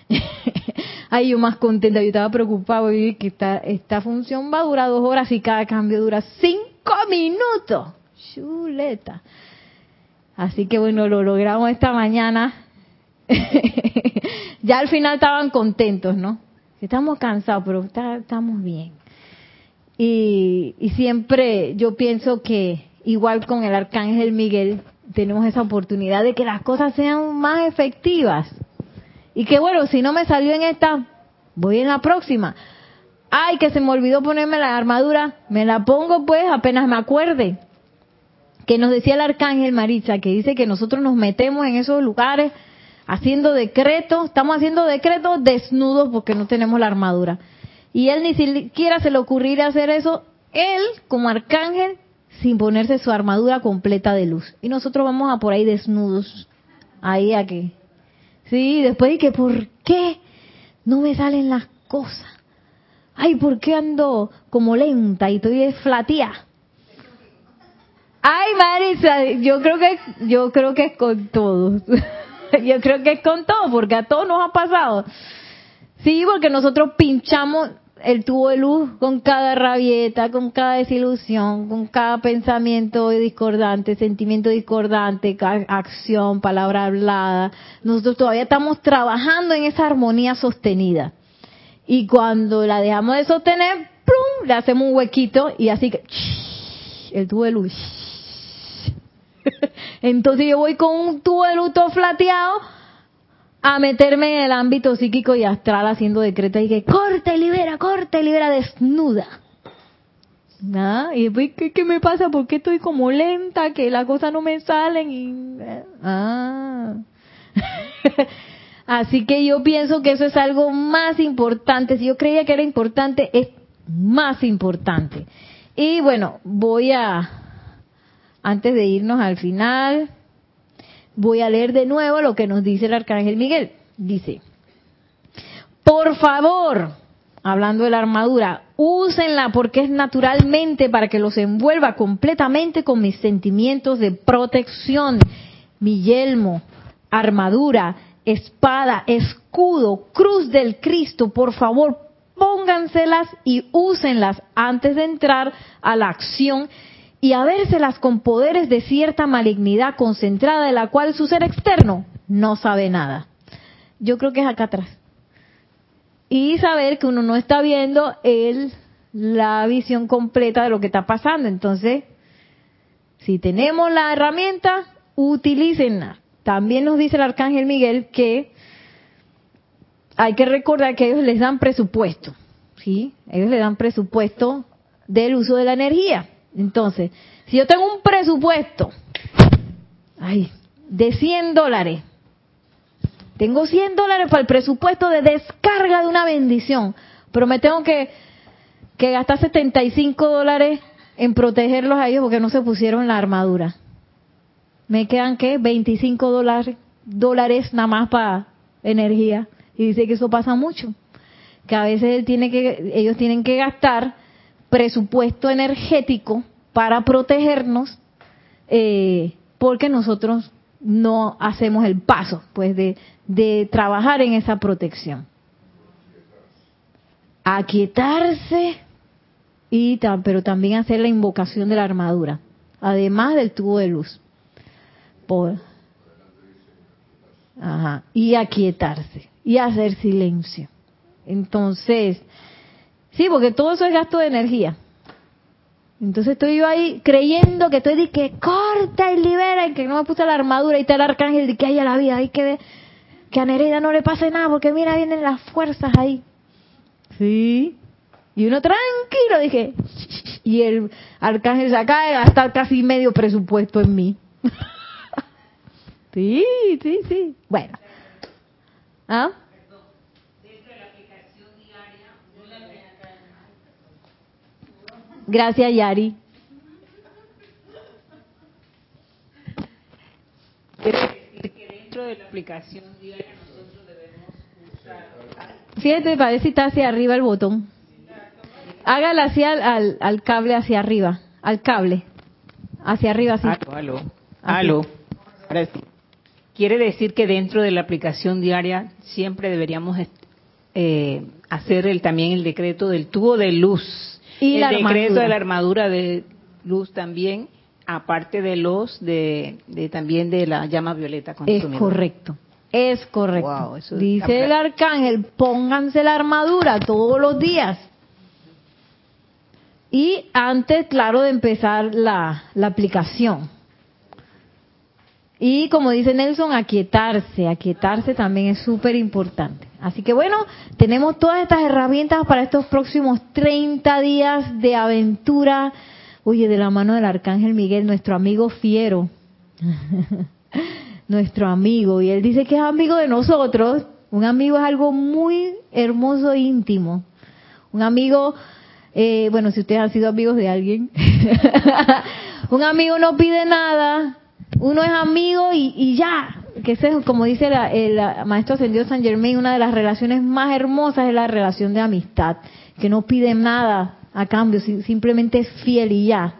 <laughs> Ahí yo más contenta, yo estaba preocupado y que esta, esta función va a durar dos horas y cada cambio dura cinco minutos. Chuleta. Así que bueno, lo logramos esta mañana. <laughs> ya al final estaban contentos, ¿no? Estamos cansados, pero está- estamos bien. Y, siempre yo pienso que igual con el arcángel Miguel tenemos esa oportunidad de que las cosas sean más efectivas. Y que bueno, si no me salió en esta, voy en la próxima. Ay, que se me olvidó ponerme la armadura, me la pongo pues apenas me acuerde. Que nos decía el arcángel Maritza, que dice que nosotros nos metemos en esos lugares haciendo decretos, estamos haciendo decretos desnudos porque no tenemos la armadura. Y él ni siquiera se le ocurriría hacer eso, él como arcángel, sin ponerse su armadura completa de luz. Y nosotros vamos a por ahí desnudos, ahí a que. Sí, después de que, ¿por qué no me salen las cosas? ay, ¿por qué ando como lenta y estoy flatía? Ay, Marisa, yo creo que yo creo que es con todos. <laughs> <laughs> yo creo que es con todos porque a todos nos ha pasado. Sí, porque nosotros pinchamos el tubo de luz con cada rabieta, con cada desilusión, con cada pensamiento discordante, sentimiento discordante, acción, palabra hablada. Nosotros todavía estamos trabajando en esa armonía sostenida. Y cuando la dejamos de sostener, ¡plum! le hacemos un huequito y así que el tubo de luz. <laughs> Entonces yo voy con un tubo de luz todo flateado a meterme en el ámbito psíquico y astral haciendo decretos y que corte, libera, corte, libera, desnuda. ¿Ah? Y después, ¿qué, me pasa? ¿Por qué estoy como lenta? Que las cosas no me salen y... Ah. <laughs> Así que yo pienso que eso es algo más importante. Si yo creía que era importante, es más importante. Y bueno, voy a, antes de irnos al final, Voy a leer de nuevo lo que nos dice el arcángel Miguel. Dice, por favor, hablando de la armadura, úsenla porque es naturalmente para que los envuelva completamente con mis sentimientos de protección. Mi yelmo, armadura, espada, escudo, cruz del Cristo, por favor, pónganselas y úsenlas antes de entrar a la acción y a vérselas con poderes de cierta malignidad concentrada de la cual su ser externo no sabe nada. Yo creo que es acá atrás. Y saber que uno no está viendo el, la visión completa de lo que está pasando. Entonces, si tenemos la herramienta, utilícenla. También nos dice el arcángel Miguel que hay que recordar que ellos les dan presupuesto. ¿sí? Ellos le dan presupuesto del uso de la energía. Entonces, si yo tengo un presupuesto, ay, de 100 dólares, tengo 100 dólares para el presupuesto de descarga de una bendición, pero me tengo que, que gastar 75 dólares en protegerlos a ellos porque no se pusieron la armadura. Me quedan, ¿qué? 25 dólares, dólares nada más para energía. Y dice que eso pasa mucho. Que a veces tiene que, ellos tienen que gastar presupuesto energético para protegernos eh, porque nosotros no hacemos el paso pues de, de trabajar en esa protección. Aquietarse y pero también hacer la invocación de la armadura además del tubo de luz. Por, y aquietarse y hacer silencio. Entonces Sí, porque todo eso es gasto de energía. Entonces estoy yo ahí creyendo que estoy de que corta y libera y que no me puse la armadura y está el arcángel de que haya la vida, hay que que a Nereida no le pase nada porque mira vienen las fuerzas ahí. Sí. Y uno tranquilo dije, y el arcángel se acaba de gastar casi medio presupuesto en mí. <laughs> sí, sí, sí. Bueno. ¿Ah? Gracias, Yari. dentro de la aplicación diaria nosotros debemos usar... Fíjate, parece que está hacia arriba el botón. Hágala así al, al, cable hacia arriba, al cable. Hacia arriba, así. Aló, aló. Quiere decir que dentro de la aplicación diaria siempre deberíamos eh, hacer el, también el decreto del tubo de luz y el decreto de la armadura de luz también, aparte de los de, también de la llama violeta Es correcto. Es correcto. Dice el arcángel, pónganse la armadura todos los días. Y antes, claro, de empezar la, la aplicación. Y como dice Nelson, aquietarse. Aquietarse también es súper importante. Así que bueno, tenemos todas estas herramientas para estos próximos 30 días de aventura. Oye, de la mano del Arcángel Miguel, nuestro amigo fiero. <laughs> nuestro amigo. Y él dice que es amigo de nosotros. Un amigo es algo muy hermoso e íntimo. Un amigo, eh, bueno, si ustedes han sido amigos de alguien, <laughs> un amigo no pide nada, uno es amigo y, y ya, que ese, como dice el maestro ascendido San Germain, una de las relaciones más hermosas es la relación de amistad, que no pide nada a cambio, simplemente es fiel y ya.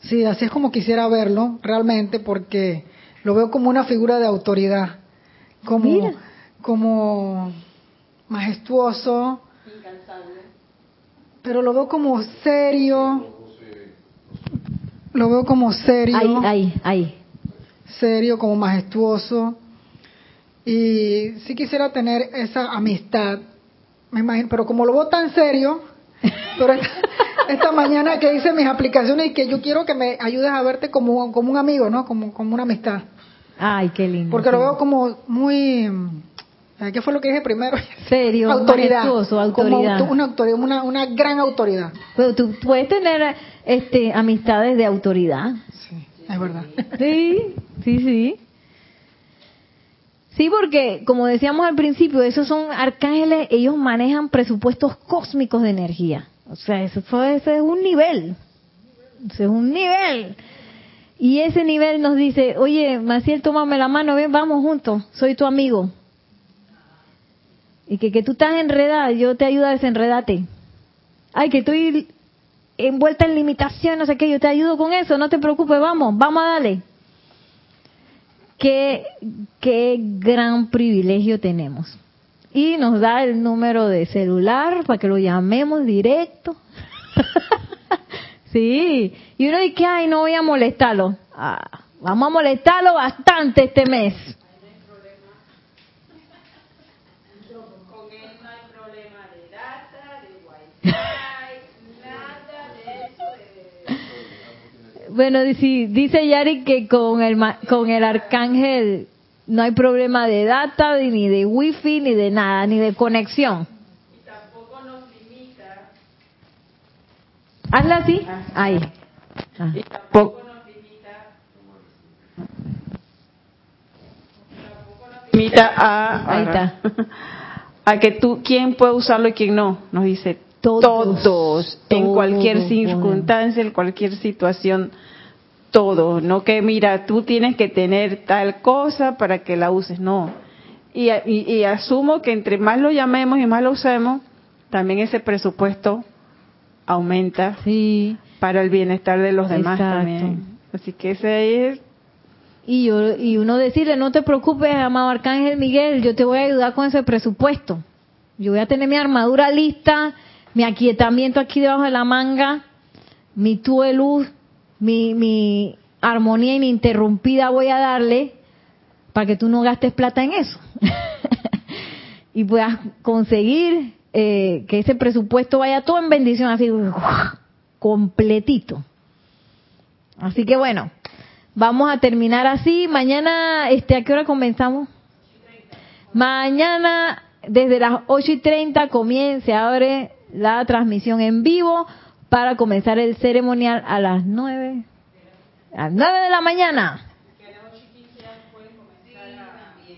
Sí, así es como quisiera verlo, realmente, porque lo veo como una figura de autoridad, como, como majestuoso, pero lo veo como serio, lo veo como serio, ahí, ahí, ahí. Serio, como majestuoso, y sí quisiera tener esa amistad, me imagino, pero como lo veo tan serio, <laughs> pero esta, mañana que hice mis aplicaciones y que yo quiero que me ayudes a verte como, como un amigo, ¿no? Como, como una amistad. Ay, qué lindo. Porque lo veo como muy... ¿Qué fue lo que dije primero? Serio, autoridad. autoridad. Como una autoridad, una, una gran autoridad. Pero tú puedes tener este, amistades de autoridad. Sí, es verdad. <laughs> Sí, sí, sí. Sí, porque como decíamos al principio, esos son arcángeles, ellos manejan presupuestos cósmicos de energía. O sea, eso, es un nivel. Eso es un nivel. Y ese nivel nos dice, oye, Maciel, tómame la mano, ven, vamos juntos, soy tu amigo. Y que, que tú estás enredada, yo te ayudo a desenredarte. Ay, que estoy envuelta en limitación, no sé qué, yo te ayudo con eso, no te preocupes, vamos, vamos a darle. Qué, qué gran privilegio tenemos. Y nos da el número de celular para que lo llamemos directo. <laughs> sí. Y uno dice, ay, no voy a molestarlo. Ah, vamos a molestarlo bastante este mes. <laughs> Bueno, dice Yari que con el, con el arcángel no hay problema de data, ni de wifi, ni de nada, ni de conexión. Y tampoco nos limita. Hazla así. Ahí. Ah. Y tampoco nos limita. Tampoco nos limita a. Ahí está. A que tú, quién puede usarlo y quién no. Nos dice todos, en cualquier circunstancia, en cualquier situación, todo. No que, mira, tú tienes que tener tal cosa para que la uses, no. Y, y, asumo que entre más lo llamemos y más lo usemos, también ese presupuesto aumenta sí. para el bienestar de los demás también. Así que ese es y yo y uno decirle no te preocupes amado arcángel Miguel yo te voy a ayudar con ese presupuesto yo voy a tener mi armadura lista mi aquietamiento aquí debajo de la manga, mi tubo de luz, mi, mi armonía ininterrumpida voy a darle para que tú no gastes plata en eso. <laughs> y puedas conseguir eh, que ese presupuesto vaya todo en bendición, así <laughs> completito. Así que bueno, vamos a terminar así. Mañana, este, ¿a qué hora comenzamos? Mañana desde las 8 y 30 comience, abre la transmisión en vivo para comenzar el ceremonial a las 9, a las 9 de la mañana.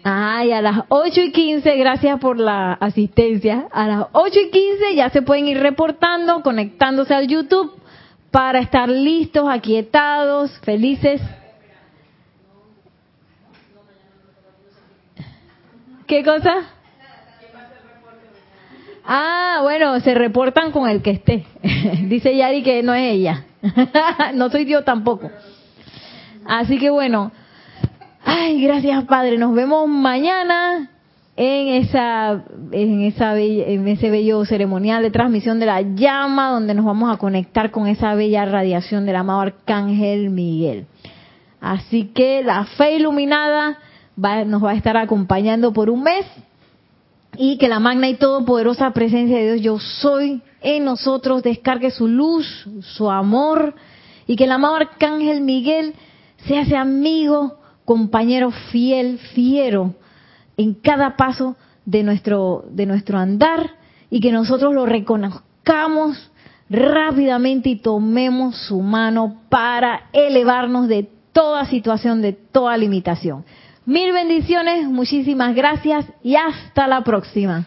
Ay, a las 8 y 15, gracias por la asistencia. A las 8 y 15 ya se pueden ir reportando, conectándose al YouTube para estar listos, aquietados, felices. ¿Qué cosa? Ah, bueno, se reportan con el que esté. <laughs> Dice Yari que no es ella. <laughs> no soy yo tampoco. Así que bueno. Ay, gracias Padre. Nos vemos mañana en esa en esa en ese bello ceremonial de transmisión de la llama donde nos vamos a conectar con esa bella radiación del amado arcángel Miguel. Así que la fe iluminada nos va a estar acompañando por un mes y que la magna y todopoderosa presencia de Dios yo soy en nosotros descargue su luz, su amor y que el amado arcángel Miguel sea ese amigo, compañero fiel, fiero en cada paso de nuestro de nuestro andar y que nosotros lo reconozcamos rápidamente y tomemos su mano para elevarnos de toda situación, de toda limitación. Mil bendiciones, muchísimas gracias y hasta la próxima.